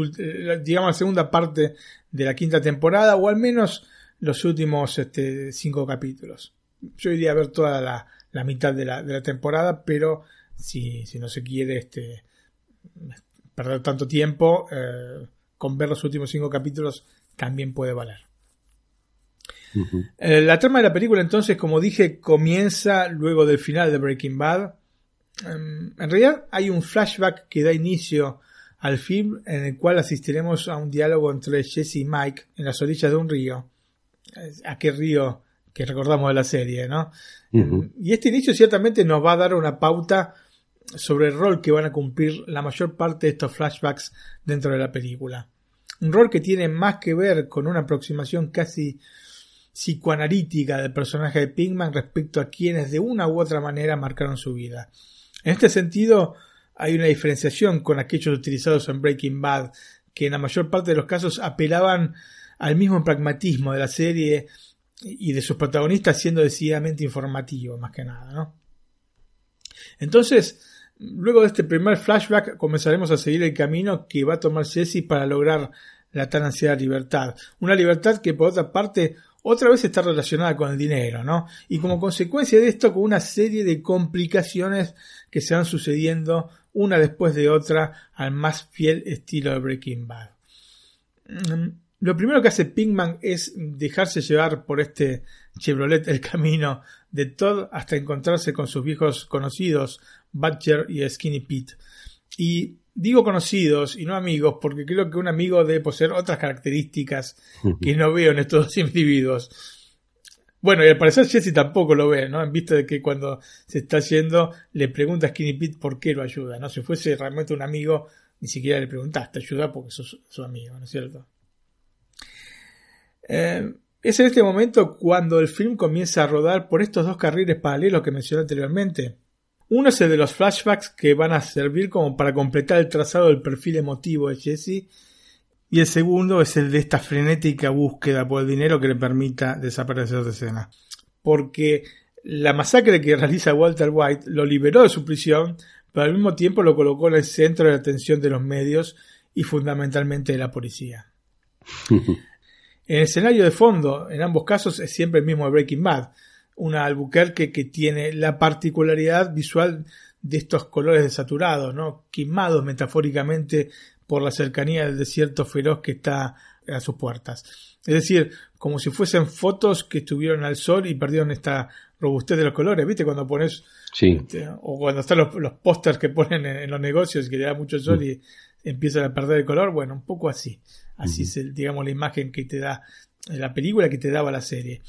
digamos la segunda parte de la quinta temporada o al menos los últimos este, cinco capítulos. Yo iría a ver toda la, la mitad de la, de la temporada, pero si, si, no se quiere este, perder tanto tiempo, eh, con ver los últimos cinco capítulos también puede valer. Eh, la trama de la película entonces, como dije, comienza luego del final de Breaking Bad. Em, en realidad hay un flashback que da inicio al film en el cual asistiremos a un diálogo entre Jesse y Mike en las orillas de un río. ¿A qué río que recordamos de la serie, no? Y este inicio ciertamente nos va a dar una pauta sobre el rol que van a cumplir la mayor parte de estos flashbacks dentro de la película. Un rol que tiene más que ver con una aproximación casi psicoanalítica del personaje de Pinkman respecto a quienes de una u otra manera marcaron su vida. En este sentido, hay una diferenciación con aquellos utilizados en Breaking Bad, que en la mayor parte de los casos apelaban al mismo pragmatismo de la serie y de sus protagonistas siendo decididamente informativo, más que nada, ¿no? Entonces, luego de este primer flashback, comenzaremos a seguir el camino que va a tomar Jesse para lograr la tan ansiada libertad. Una libertad que, por otra parte, otra vez está relacionada con el dinero, ¿no? Y como consecuencia de esto, con una serie de complicaciones que se van sucediendo una después de otra al más fiel estilo de Breaking Bad. Lo primero que hace Pinkman es dejarse llevar por este Chevrolet el camino de Todd hasta encontrarse con sus viejos conocidos, Butcher y Skinny Pete. Y digo conocidos y no amigos porque creo que un amigo debe poseer otras características que no veo en estos dos individuos. Bueno, y al parecer Jesse tampoco lo ve, ¿no? En vista de que cuando se está yendo le pregunta a Skinny Pete por qué lo ayuda, ¿no? Si fuese realmente un amigo, ni siquiera le preguntaste, ayuda porque sos su amigo, ¿no es cierto? Eh, es en este momento cuando el film comienza a rodar por estos dos carriles paralelos que mencioné anteriormente. Uno es el de los flashbacks que van a servir como para completar el trazado del perfil emotivo de Jesse y el segundo es el de esta frenética búsqueda por el dinero que le permita desaparecer de escena. Porque la masacre que realiza Walter White lo liberó de su prisión, pero al mismo tiempo lo colocó en el centro de la atención de los medios y fundamentalmente de la policía. [LAUGHS] El escenario de fondo, en ambos casos, es siempre el mismo de Breaking Bad. Una Albuquerque que tiene la particularidad visual de estos colores desaturados, ¿no? quemados metafóricamente por la cercanía del desierto feroz que está a sus puertas. Es decir, como si fuesen fotos que estuvieron al sol y perdieron esta robustez de los colores, ¿viste? Cuando pones, sí. Este, o cuando están los, los pósters que ponen en, los negocios que le da mucho sol mm. y empiezan a perder el color, bueno, un poco así. Así es, digamos, la imagen que te da la película que te daba la serie.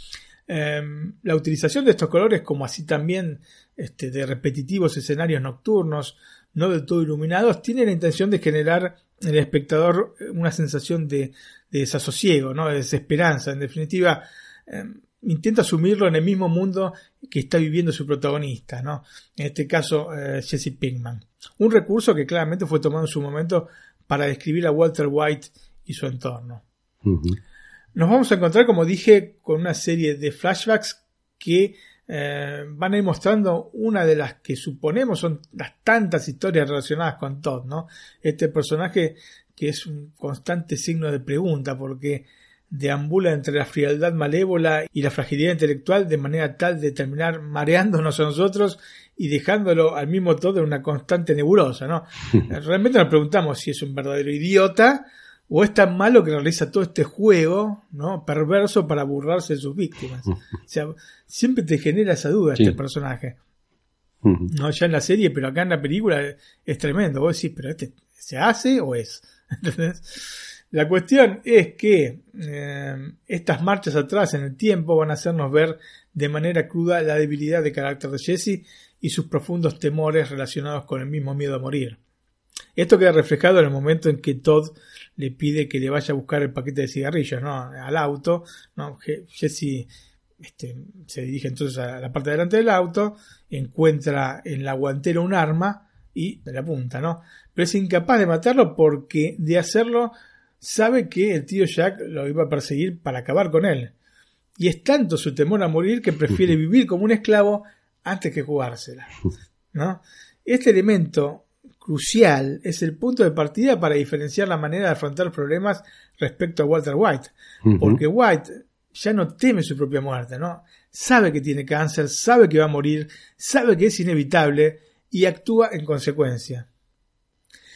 Em, la utilización de estos colores, como así también este, de repetitivos escenarios nocturnos, no del todo iluminados, tiene la intención de generar en el espectador una sensación de, desasosiego, ¿no? de desesperanza. En definitiva, em, intenta asumirlo en el mismo mundo que está viviendo su protagonista, ¿no? en este caso eh, Jesse Pinkman. Un recurso que claramente fue tomado en su momento para describir a Walter White y su entorno. Nos vamos a encontrar, como dije, con una serie de flashbacks que eh, van a ir mostrando una de las que suponemos son las tantas historias relacionadas con Todd, ¿no? Este personaje que es un constante signo de pregunta porque deambula entre la frialdad malévola y la fragilidad intelectual de manera tal de terminar mareándonos a nosotros y dejándolo al mismo todo en una constante nebulosa, ¿no? [LAUGHS] Realmente nos preguntamos si es un verdadero idiota o es tan malo que realiza todo este juego, ¿no? Perverso para burlarse de sus víctimas. O sea, siempre te genera esa duda este personaje. No ya en la serie, pero acá en la película es tremendo. Vos decís, pero este se hace o es. [LAUGHS] ¿Entendés? La cuestión es que eh, estas marchas atrás en el tiempo van a hacernos ver de manera cruda la debilidad de carácter de Jesse y sus profundos temores relacionados con el mismo miedo a morir. Esto queda reflejado en el momento en que Todd le pide que le vaya a buscar el paquete de cigarrillos ¿no? al auto. ¿no? Jesse este, se dirige entonces a la parte de delante del auto, encuentra en la guantera un arma y le apunta, ¿no? Pero es incapaz de matarlo porque de hacerlo sabe que el tío Jack lo iba a perseguir para acabar con él. Y es tanto su temor a morir que prefiere [LAUGHS] vivir como un esclavo antes que jugársela. ¿no? Este elemento crucial es el punto de partida para diferenciar la manera de afrontar problemas respecto a Walter White. Porque White ya no teme su propia muerte, ¿no? Sabe que tiene cáncer, sabe que va a morir, sabe que es inevitable y actúa en consecuencia.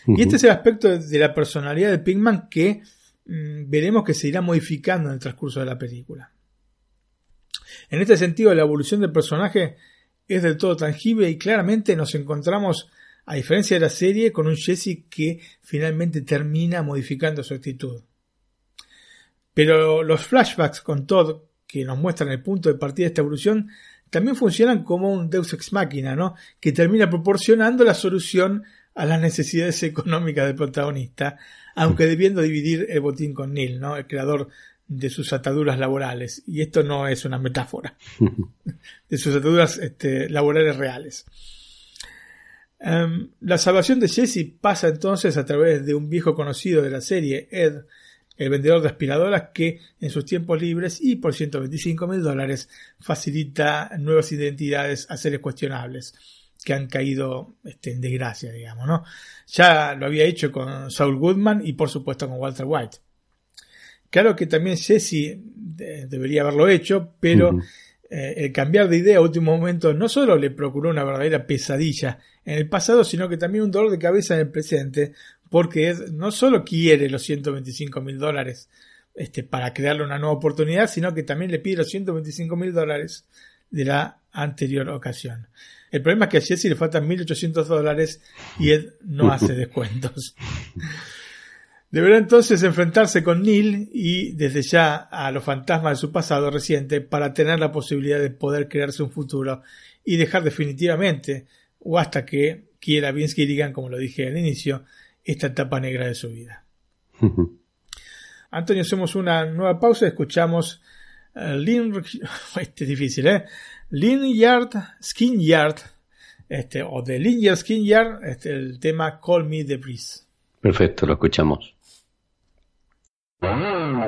Y este es el aspecto de la personalidad de Pinkman que mm, veremos que se irá modificando en el transcurso de la película. En este sentido, la evolución del personaje es del todo tangible y claramente nos encontramos, a diferencia de la serie, con un Jesse que finalmente termina modificando su actitud. Pero los flashbacks con Todd, que nos muestran el punto de partida de esta evolución, también funcionan como un Deus ex machina, ¿no? Que termina proporcionando la solución a las necesidades económicas del protagonista, aunque debiendo dividir el botín con Neil, ¿no? El creador de sus ataduras laborales. Y esto no es una metáfora. [LAUGHS] de sus ataduras este, laborales reales. Em, la salvación de Jesse pasa entonces a través de un viejo conocido de la serie, Ed, el vendedor de aspiradoras que en sus tiempos libres y por 125 mil dólares facilita nuevas identidades a seres cuestionables que han caído este, en desgracia, digamos, ¿no? Ya lo había hecho con Saul Goodman y por supuesto con Walter White. Claro que también Jesse debería haberlo hecho, pero eh, el cambiar de idea a último momento no solo le procuró una verdadera pesadilla en el pasado, sino que también un dolor de cabeza en el presente, porque no solo quiere los 125 mil dólares este, para crearle una nueva oportunidad, sino que también le pide los 125 mil dólares de la anterior ocasión. El problema es que a Jesse le faltan 1.800 dólares y él no hace [LAUGHS] descuentos. Deberá entonces enfrentarse con Neil y desde ya a los fantasmas de su pasado reciente para tener la posibilidad de poder crearse un futuro y dejar definitivamente, o hasta que quiera Vince Gilligan, como lo dije al inicio, esta etapa negra de su vida. Antonio, hacemos una nueva pausa y escuchamos eh, uh, Lin, [LAUGHS] este es difícil, ¿eh? Lin Yard, Skin Yard, este, o de Lin Yard, Skin Yard, este, el tema Call Me the Breeze. Perfecto, lo escuchamos. Mm.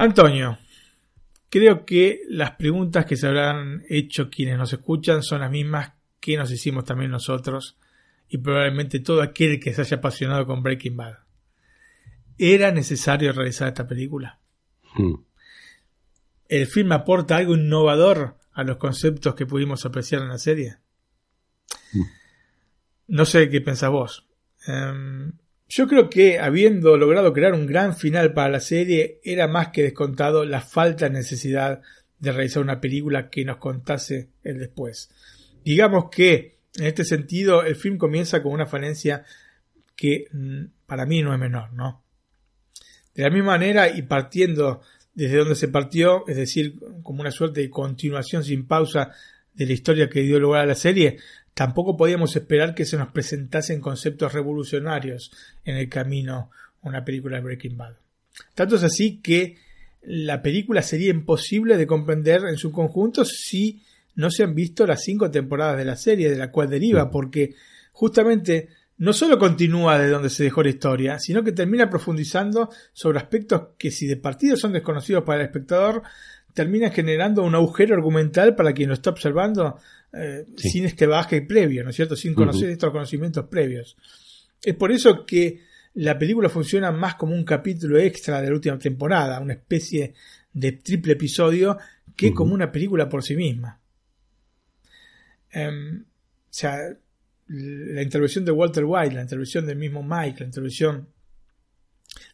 Antonio, creo que las preguntas que se habrán hecho quienes nos escuchan son las mismas que nos hicimos también nosotros y probablemente todo aquel que se haya apasionado con Breaking Bad. ¿Era necesario realizar esta película? Hmm. ¿El film aporta algo innovador a los conceptos que pudimos apreciar en la serie? Hmm. No sé qué pensás vos. Em, yo creo que habiendo logrado crear un gran final para la serie, era más que descontado la falta de necesidad de realizar una película que nos contase el después. Digamos que, en este sentido, el film comienza con una falencia que mm, para mí no es menor, ¿no? De la misma manera y partiendo desde donde se partió, es decir, como una suerte de continuación sin pausa de la historia que dio lugar a la serie, tampoco podíamos esperar que se nos presentasen conceptos revolucionarios en el camino a una película de Breaking Bad. Tanto es así que la película sería imposible de comprender en su conjunto si no se han visto las cinco temporadas de la serie de la cual deriva, porque justamente no solo continúa de donde se dejó la historia, sino que termina profundizando sobre aspectos que si de partido son desconocidos para el espectador, termina generando un agujero argumental para quien lo está observando eh, Sí. sin este baje previo, ¿no es cierto? Sin conocer estos conocimientos previos. Es por eso que la película funciona más como un capítulo extra de la última temporada, una especie de triple episodio, que como una película por sí misma. Em, o sea, la intervención de Walter White, la intervención del mismo Mike, la intervención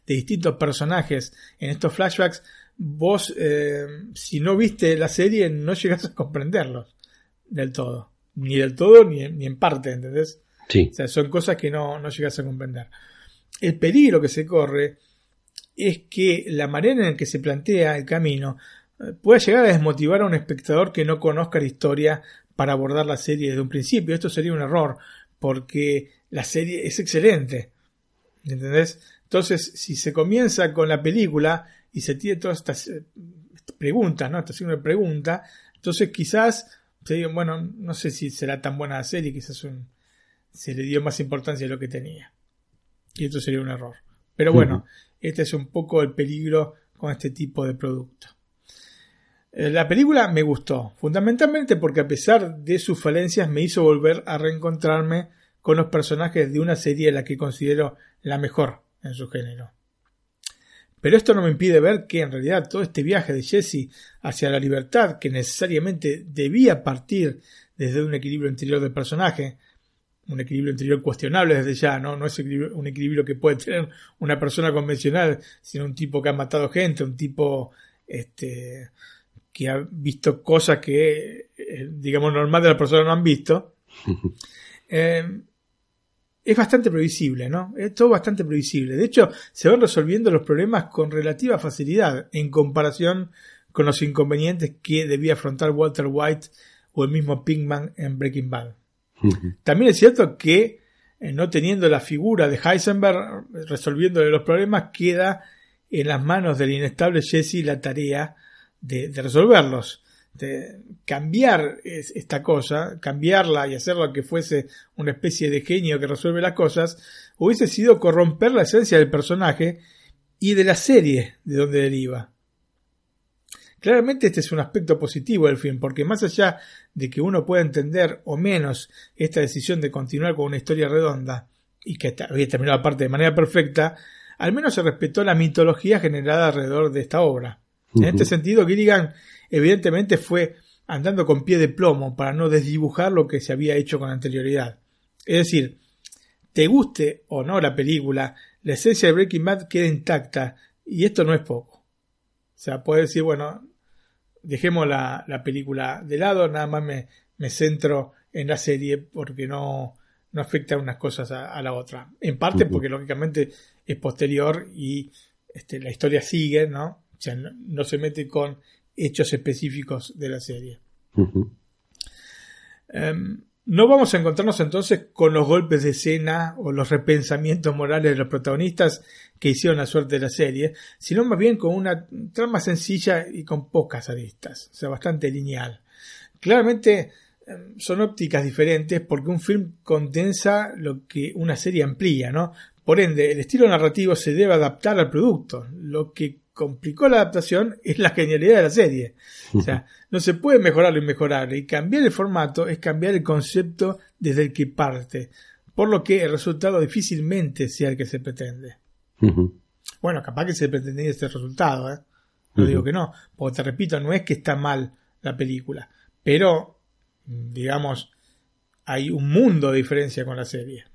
de distintos personajes en estos flashbacks, vos, eh, si no viste la serie, no llegás a comprenderlos del todo. Ni del todo, ni en, ni en parte, ¿entendés? Sí. O sea, son cosas que no, no llegas a comprender. El peligro que se corre es que la manera en que se plantea el camino eh, pueda llegar a desmotivar a un espectador que no conozca la historia para abordar la serie desde un principio. Esto sería un error, porque la serie es excelente. ¿Entendés? Entonces, si se comienza con la película y se tiene todas estas eh, preguntas, ¿no? Esta signo de pregunta, entonces quizás digan, bueno, no sé si será tan buena la serie, quizás un- se le dio más importancia de lo que tenía. Y esto sería un error. Pero bueno, este es un poco el peligro con este tipo de producto. Eh, La película me gustó, fundamentalmente porque a pesar de sus falencias me hizo volver a reencontrarme con los personajes de una serie la que considero la mejor en su género. Pero esto no me impide ver que en realidad todo este viaje de Jesse hacia la libertad, que necesariamente debía partir desde un equilibrio interior del personaje, un equilibrio interior cuestionable desde ya, ¿no? No es un equilibrio que puede tener una persona convencional, sino un tipo que ha matado gente, un tipo este, que ha visto cosas que, eh, digamos, normal de las personas no han visto. [LAUGHS] Eh, es bastante previsible, ¿no? Es todo bastante previsible. De hecho, se van resolviendo los problemas con relativa facilidad en comparación con los inconvenientes que debía afrontar Walter White o el mismo Pinkman en Breaking Bad. También es cierto que eh, no teniendo la figura de Heisenberg resolviéndole los problemas, queda en las manos del inestable Jesse la tarea de, de resolverlos. De cambiar es- esta cosa, cambiarla y hacerla que fuese una especie de genio que resuelve las cosas, hubiese sido corromper la esencia del personaje y de la serie de donde deriva. Claramente este es un aspecto positivo del film, porque más allá de que uno pueda entender o menos esta decisión de continuar con una historia redonda y que había terminado aparte de manera perfecta, al menos se respetó la mitología generada alrededor de esta obra. En este sentido, Gilligan evidentemente fue andando con pie de plomo para no desdibujar lo que se había hecho con anterioridad. Es decir, te guste o no la película, la esencia de Breaking Bad queda intacta y esto no es poco. O sea, puede decir, bueno, dejemos la, la película de lado, nada más me, me centro en la serie porque no, no afecta unas cosas a, a la otra. En parte porque lógicamente es posterior y este, la historia sigue, ¿no? O sea, no, no se mete con hechos específicos de la serie. Em, no vamos a encontrarnos entonces con los golpes de escena o los repensamientos morales de los protagonistas que hicieron la suerte de la serie, sino más bien con una trama sencilla y con pocas aristas, o sea, bastante lineal. Claramente em, son ópticas diferentes porque un film condensa lo que una serie amplía, ¿no? Por ende, el estilo narrativo se debe adaptar al producto, lo que complicó la adaptación es la genialidad de la serie. O sea, [LAUGHS] no se puede mejorar lo inmejorable. Y cambiar el formato es cambiar el concepto desde el que parte. Por lo que el resultado difícilmente sea el que se pretende. Bueno, capaz que se pretendía este resultado, ¿eh? No digo que no. Porque te repito, no es que está mal la película. Pero, digamos, hay un mundo de diferencia con la serie.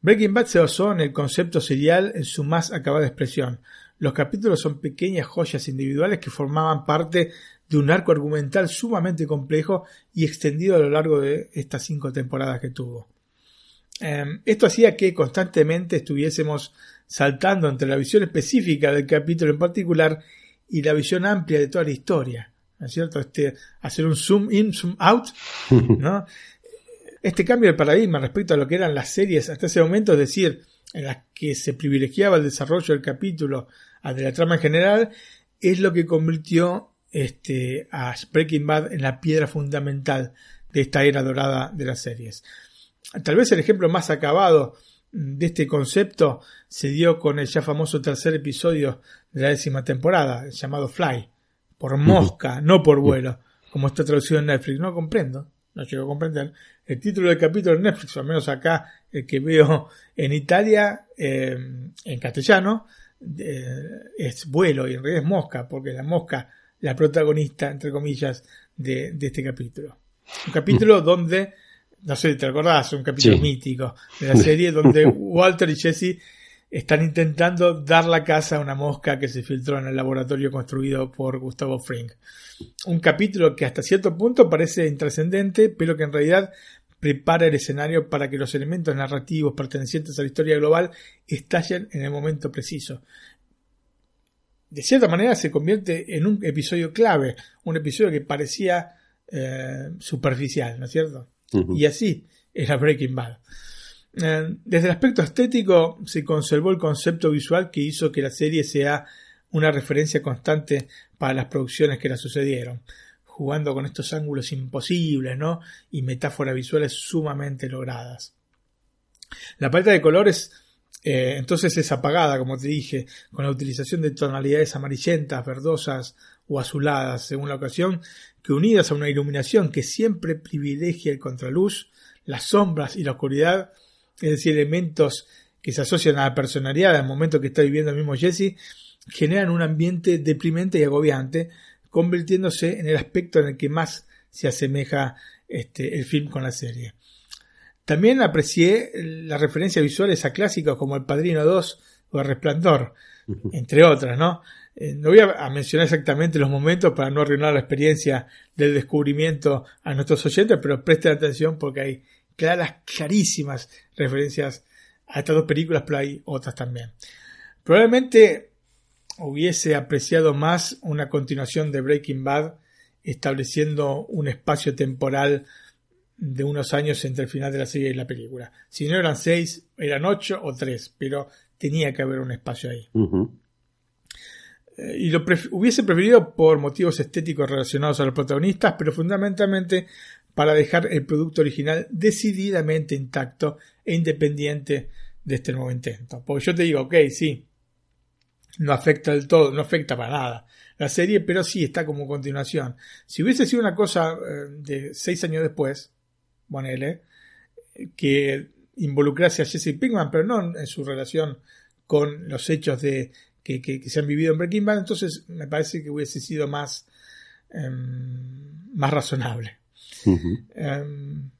Breaking Bad se basó en el concepto serial en su más acabada expresión. Los capítulos son pequeñas joyas individuales que formaban parte de un arco argumental sumamente complejo y extendido a lo largo de estas cinco temporadas que tuvo. Em, esto hacía que constantemente estuviésemos saltando entre la visión específica del capítulo en particular y la visión amplia de toda la historia. ¿No es cierto? Este, hacer un zoom in, zoom out, [LAUGHS] ¿no? Este cambio de paradigma respecto a lo que eran las series hasta ese momento, es decir, en las que se privilegiaba el desarrollo del capítulo de la trama en general, es lo que convirtió este, a Breaking Bad en la piedra fundamental de esta era dorada de las series. Tal vez el ejemplo más acabado de este concepto se dio con el ya famoso tercer episodio de la décima temporada, llamado Fly, por mosca, no por vuelo, como está traducido en Netflix. No comprendo, no llego a comprender. El título del capítulo en Netflix, o al menos acá el que veo en Italia, eh, en castellano, es vuelo y en realidad es mosca, porque la mosca, la protagonista, entre comillas, de, de este capítulo. Un capítulo donde no sé si te acordás, un capítulo mítico de la serie donde [LAUGHS] Walter y Jesse están intentando dar la casa a una mosca que se filtró en el laboratorio construido por Gustavo Fring. Un capítulo que hasta cierto punto parece intrascendente, pero que en realidad prepara el escenario para que los elementos narrativos pertenecientes a la historia global estallen en el momento preciso. De cierta manera se convierte en un episodio clave, un episodio que parecía eh, superficial, ¿no es cierto? Y así era Breaking Bad. Eh, desde el aspecto estético se conservó el concepto visual que hizo que la serie sea una referencia constante para las producciones que la sucedieron, jugando con estos ángulos imposibles, ¿no? Y metáforas visuales sumamente logradas. La paleta de colores eh, entonces es apagada, como te dije, con la utilización de tonalidades amarillentas, verdosas o azuladas, según la ocasión, que unidas a una iluminación que siempre privilegia el contraluz, las sombras y la oscuridad, es decir, elementos que se asocian a la personalidad del momento que está viviendo el mismo Jesse, generan un ambiente deprimente y agobiante, convirtiéndose en el aspecto en el que más se asemeja este, el film con la serie. También aprecié las referencias visuales a clásicos como El Padrino 2 o El Resplandor, entre otras, ¿no? Eh, no voy a, mencionar exactamente los momentos para no arruinar la experiencia del descubrimiento a nuestros oyentes, pero presten atención porque hay claras, clarísimas referencias a estas dos películas, pero hay otras también. Probablemente hubiese apreciado más una continuación de Breaking Bad estableciendo un espacio temporal de unos años entre el final de la serie y la película. Si no eran seis, eran ocho o tres, pero tenía que haber un espacio ahí. Eh, y lo hubiese preferido por motivos estéticos relacionados a los protagonistas, pero fundamentalmente para dejar el producto original decididamente intacto e independiente de este nuevo intento. Porque yo te digo, ok, sí, no afecta del todo, no afecta para nada la serie, pero sí está como continuación. Si hubiese sido una cosa eh, de seis años después, ponele, que involucrase a Jesse Pinkman, pero no en su relación con los hechos de que, se han vivido en Breaking Bad, entonces me parece que hubiese sido más, em, más razonable. Em,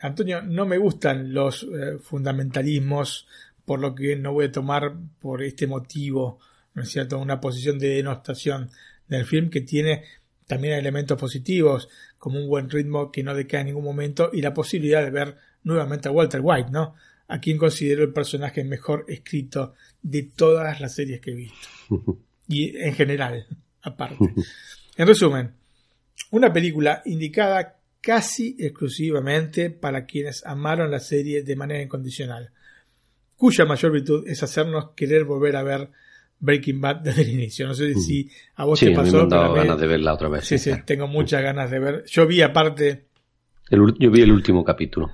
Antonio, no me gustan los eh, fundamentalismos, por lo que no voy a tomar por este motivo, ¿no es cierto?, una posición de denostación del film que tiene también elementos positivos, como un buen ritmo que no decae en ningún momento y la posibilidad de ver nuevamente a Walter White, ¿no? A quien considero el personaje mejor escrito de todas las series que he visto. [LAUGHS] Y en general, aparte. En resumen, una película indicada casi exclusivamente para quienes amaron la serie de manera incondicional, cuya mayor virtud es hacernos querer volver a ver Breaking Bad desde el inicio. No sé si a vos te pasó. me han ganas de verla otra vez. Sí, sí, tengo muchas ganas de ver. Yo vi aparte. yo vi el último capítulo.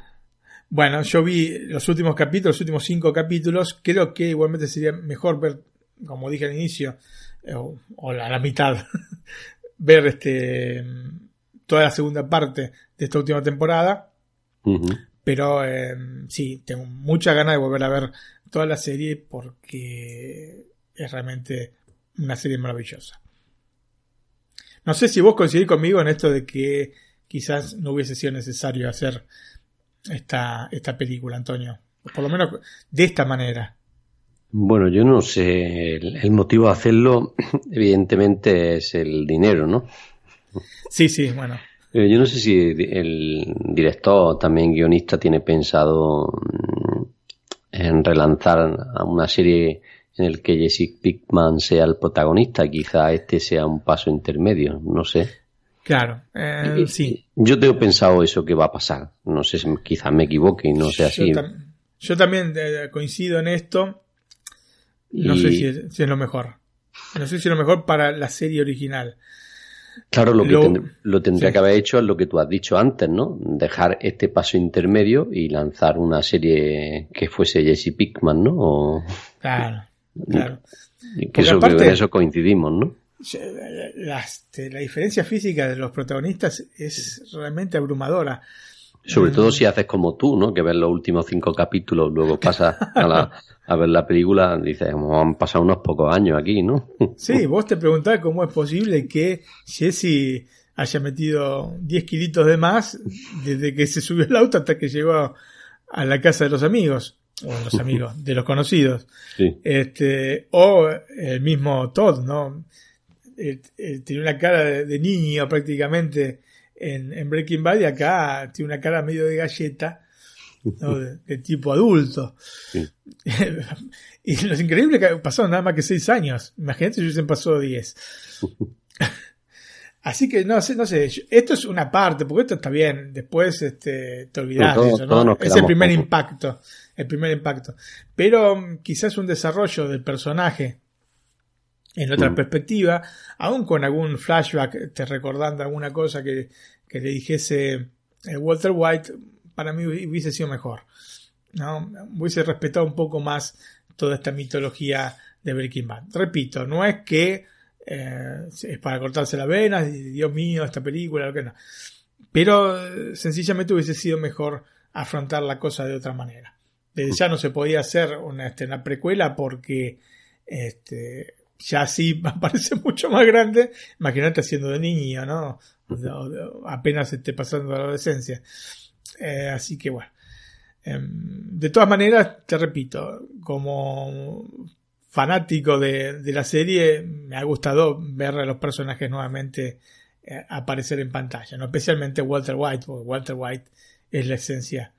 Bueno, yo vi los últimos capítulos, los últimos cinco capítulos. Creo que igualmente sería mejor ver como dije al inicio, eh, o, o a la mitad, [LAUGHS] ver este toda la segunda parte de esta última temporada. Pero eh, sí, tengo muchas ganas de volver a ver toda la serie porque es realmente una serie maravillosa. No sé si vos coincidís conmigo en esto de que quizás no hubiese sido necesario hacer esta, esta película, Antonio. Por lo menos de esta manera. Bueno, yo no sé. El, el motivo de hacerlo, [CLEARS THROAT] evidentemente, es el dinero, ¿no? Sí, sí, bueno. Eh, yo no sé si el director, también guionista, tiene pensado mm, en relanzar a una serie en el que Jesse Pickman sea el protagonista. Quizá este sea un paso intermedio, no sé. Claro, eh, sí. Yo tengo pensado eso que va a pasar. No sé si quizás me equivoque y no sea así. Yo, tam yo también eh, coincido en esto. No y... sé si es, si es, lo mejor. No sé si es lo mejor para la serie original. Claro, lo que lo, lo tendría sí. que haber hecho es lo que tú has dicho antes, ¿no? Dejar este paso intermedio y lanzar una serie que fuese Jesse Pickman, ¿no? O... Claro, [LAUGHS] claro. Que eso, aparte, en eso coincidimos, ¿no? La, la, diferencia física de los protagonistas es realmente abrumadora. Sobre todo si haces como tú, ¿no? Que ves los últimos cinco capítulos, luego pasas a, la, a ver la película, dices, han pasado unos pocos años aquí, ¿no? [LAUGHS] Sí, vos te preguntás cómo es posible que Jesse haya metido 10 kilitos de más desde que se subió el auto hasta que llegó a la casa de los amigos, o los amigos, de los conocidos. [LAUGHS] Sí. Este, o el mismo Todd, ¿no? Eh, eh, tiene una cara de, de niño prácticamente en, en, Breaking Bad y acá tiene una cara medio de galleta, [LAUGHS] ¿no? de, de, tipo adulto. Sí. [LAUGHS] y lo increíble que pasaron nada más que seis años. Imagínate si hubiesen pasado diez. [LAUGHS] Así que no sé, no sé, esto es una parte, porque esto está bien, después este, te olvidas de eso, ¿no? Es el primer impacto, el primer impacto. Pero um, quizás un desarrollo del personaje en otra mm. perspectiva, aún con algún flashback, te recordando alguna cosa que, que le dijese eh, Walter White, para mí hubiese sido mejor. ¿no? Hubiese respetado un poco más toda esta mitología de Breaking Bad. Repito, no es que eh, es para cortarse las venas, Dios mío, esta película, lo que no. Pero eh, sencillamente hubiese sido mejor afrontar la cosa de otra manera. Desde ya no se podía hacer una, este, precuela porque este, ya sí [LAUGHS] parece mucho más grande. Imagínate haciendo de niño, ¿no? O o apenas esté pasando la adolescencia. Eh, así que bueno. Eh, de todas maneras, te repito, como fanático de, de, la serie, me ha gustado ver a los personajes nuevamente eh, aparecer en pantalla, ¿no? especialmente Walter White, porque Walter White es la esencia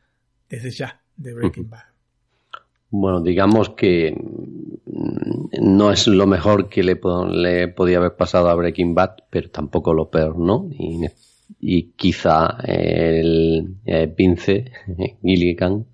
desde ya de Breaking Bad. Bueno, digamos que no es lo mejor que le, le, podía haber pasado a Breaking Bad, pero tampoco lo peor, ¿no? Y, y quizá el, el Vince [LAUGHS] Gilligan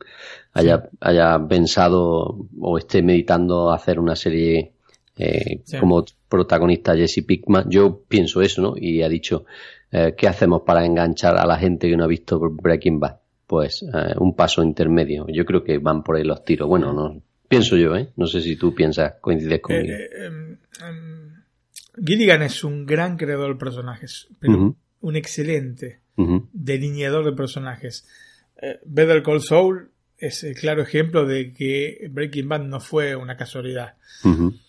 haya, haya pensado o esté meditando hacer una serie eh, sí. como protagonista Jesse Pickman. Yo pienso eso, ¿no? Y ha dicho, eh, ¿qué hacemos para enganchar a la gente que no ha visto Breaking Bad? Pues eh, un paso intermedio. Yo creo que van por ahí los tiros. Bueno, no pienso yo, ¿eh? No sé si tú piensas, coincides conmigo. Um, Gilligan es un gran creador de personajes, pero uh -huh. un excelente uh -huh. delineador de personajes. Eh, Better Call Saul es el claro ejemplo de que Breaking Bad no fue una casualidad. Uh -huh.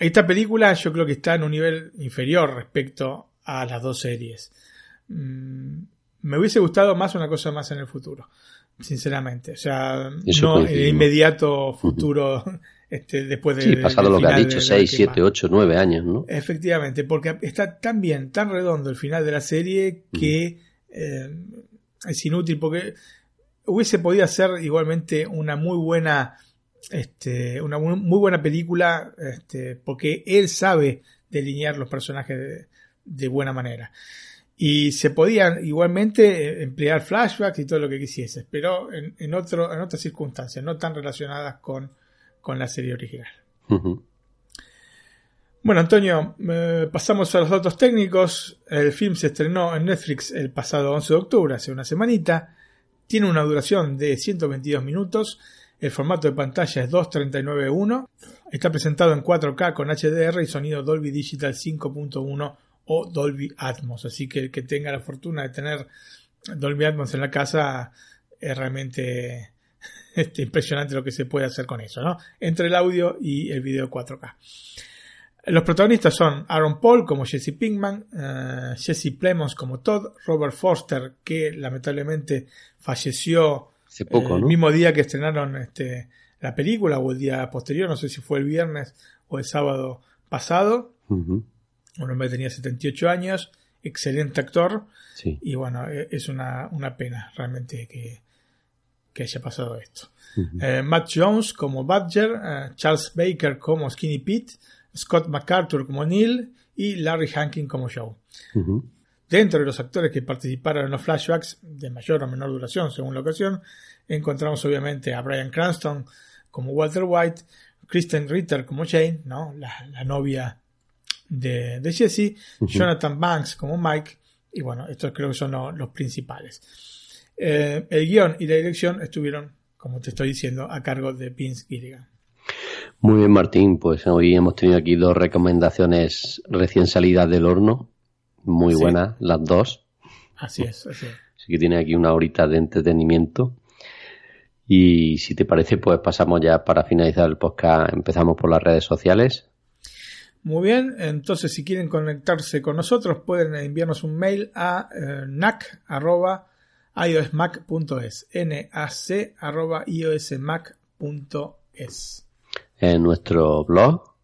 Esta película yo creo que está en un nivel inferior respecto a las dos series. Mm, me hubiese gustado más una cosa más en el futuro, sinceramente. O sea, Eso no en el inmediato futuro, uh [LAUGHS] -huh. este, después de. Sí, pasado lo que ha dicho, 6, 7, 8, 9 años, ¿no? Efectivamente, porque está tan bien, tan redondo el final de la serie que uh -huh. eh, es inútil, porque hubiese podido ser igualmente una muy buena este, una muy buena película este, porque él sabe delinear los personajes de, de, buena manera y se podían igualmente emplear flashbacks y todo lo que quisiese pero en, en, otro, en otras circunstancias no tan relacionadas con, con la serie original uh -huh. Bueno, Antonio, eh, pasamos a los datos técnicos. El film se estrenó en Netflix el pasado 11 de octubre, hace una semanita. Tiene una duración de 122 minutos. El formato de pantalla es 2.39.1. Está presentado en 4K con HDR y sonido Dolby Digital 5.1 o Dolby Atmos. Así que el que tenga la fortuna de tener Dolby Atmos en la casa es realmente [LAUGHS] este, impresionante lo que se puede hacer con eso, ¿no? Entre el audio y el video 4K. Los protagonistas son Aaron Paul como Jesse Pinkman, uh, Jesse Plemons como Todd, Robert Foster, que lamentablemente falleció Hace poco, el ¿no? mismo día que estrenaron este, la película o el día posterior, no sé si fue el viernes o el sábado pasado. Un hombre tenía 78 años, excelente actor. Sí. Y bueno, e- es una, una pena realmente que, que haya pasado esto. Eh, Matt Jones como Badger, eh, Charles Baker como Skinny Pete, Scott MacArthur como Neil y Larry Hankin como Joe. Dentro de los actores que participaron en los flashbacks, de mayor o menor duración según la ocasión, encontramos obviamente a Brian Cranston como Walter White, Kristen Ritter como Jane, ¿no? la, la novia de, de Jesse. Jonathan Banks como Mike, y bueno, estos creo que son lo- los principales. Eh, el guion y la dirección estuvieron, como te estoy diciendo, a cargo de Vince Gilligan. Muy bien, Martín. Pues hoy hemos tenido aquí dos recomendaciones recién salidas del horno. Muy Sí. buenas, las dos. Así es, así es. Así que tiene aquí una horita de entretenimiento. Y si te parece, pues pasamos ya para finalizar el podcast. Empezamos por las redes sociales. Muy bien, entonces si quieren conectarse con nosotros pueden enviarnos un mail a eh, nac.iosmac.es nac arroba iosmac.es En nuestro blog,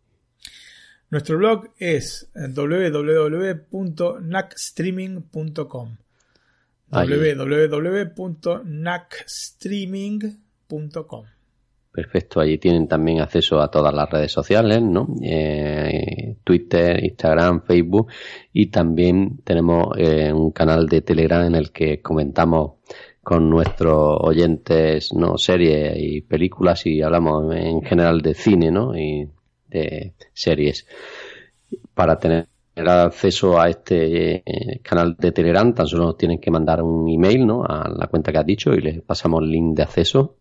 Nuestro blog es eh, www.nacstreaming.com www.nacstreaming.com perfecto, allí tienen también acceso a todas las redes sociales, ¿no? Eh, Twitter, Instagram, Facebook y también tenemos eh, un canal de Telegram en el que comentamos con nuestros oyentes, ¿no? Series y películas y hablamos en general de cine, ¿no? Y de series. Para tener acceso a este eh, canal de Telegram, tan solo tienen que mandar un email, ¿no? A la cuenta que has dicho y les pasamos el link de acceso.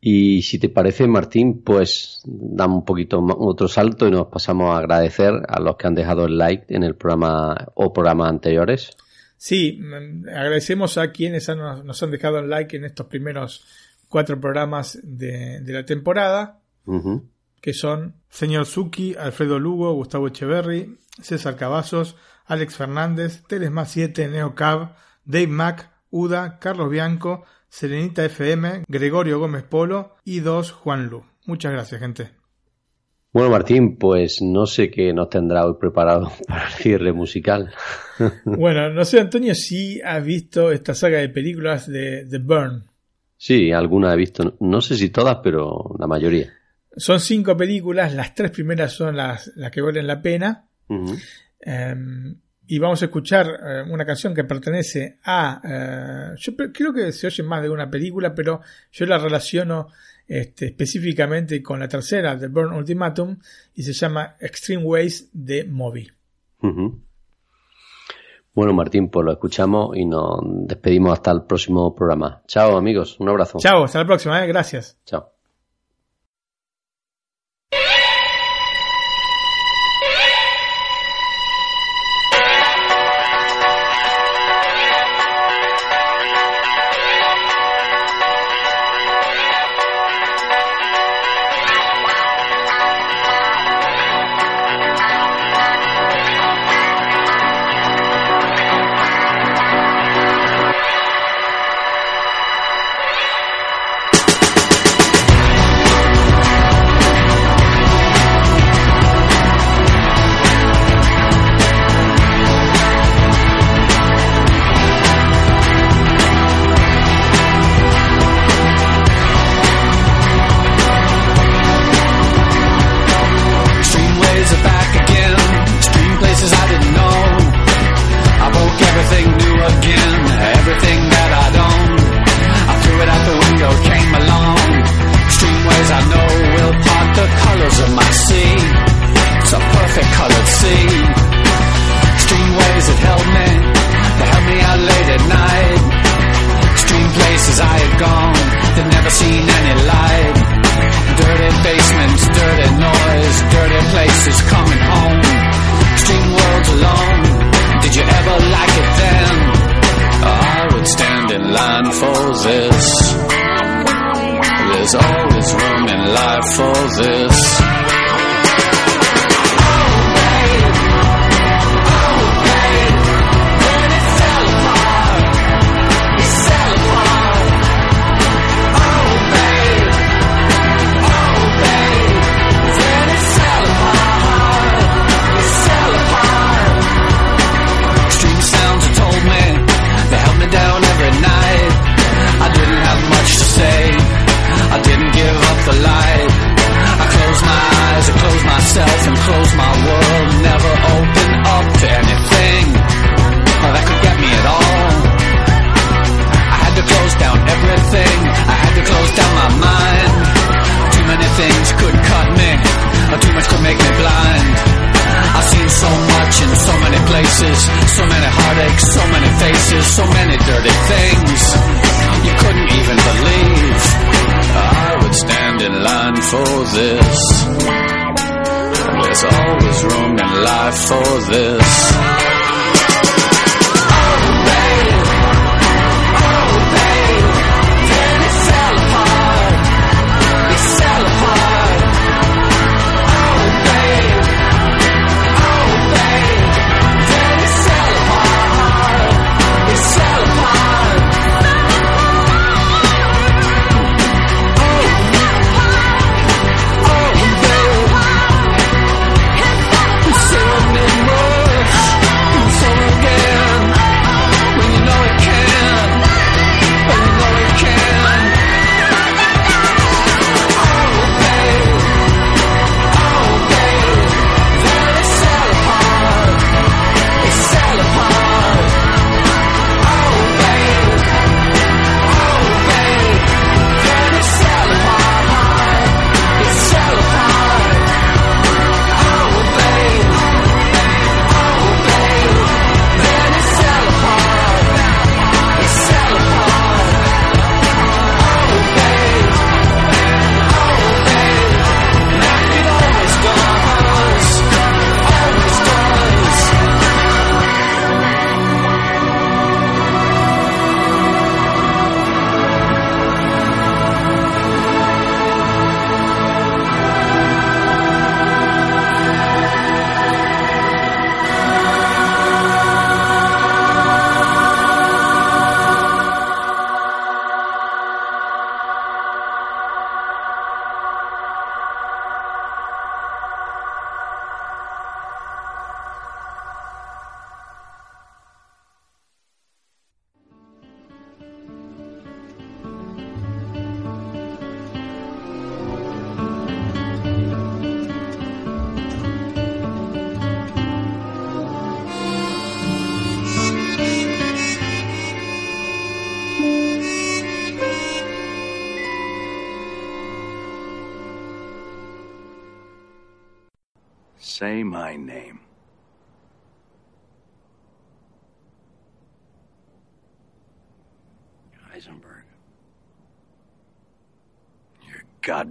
Y si te parece, Martín, pues damos un poquito otro salto y nos pasamos a agradecer a los que han dejado el like en el programa o programas anteriores. Sí, mm, agradecemos a quienes han- nos han dejado el like en estos primeros cuatro programas de, de la temporada, que son Señor Suki, Alfredo Lugo, Gustavo Echeverry, César Cavazos, Alex Fernández, Telesma 7, Neocab, Dave Mac, Uda, Carlos Bianco, Serenita FM, Gregorio Gómez Polo y dos Juan Lu. Muchas gracias, gente. Bueno, Martín, pues no sé qué nos tendrá hoy preparado [LAUGHS] para el cierre musical. [LAUGHS] Bueno, no sé, Antonio, si has visto esta saga de películas de The Burn. Sí, alguna he visto, no sé si todas, pero la mayoría. Son cinco películas, las tres primeras son las, las que valen la pena. Eh, y vamos a escuchar eh, una canción que pertenece a. eh, yo creo que se oye más de una película, pero yo la relaciono este, específicamente con la tercera, The Burn Ultimatum, y se llama Extreme Ways de Moby. Bueno, Martín, pues lo escuchamos y nos despedimos hasta el próximo programa. Chao, amigos, un abrazo. Chao, hasta la próxima, ¿eh? gracias. Chao. for this. There's always room in life for this.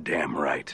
damn right.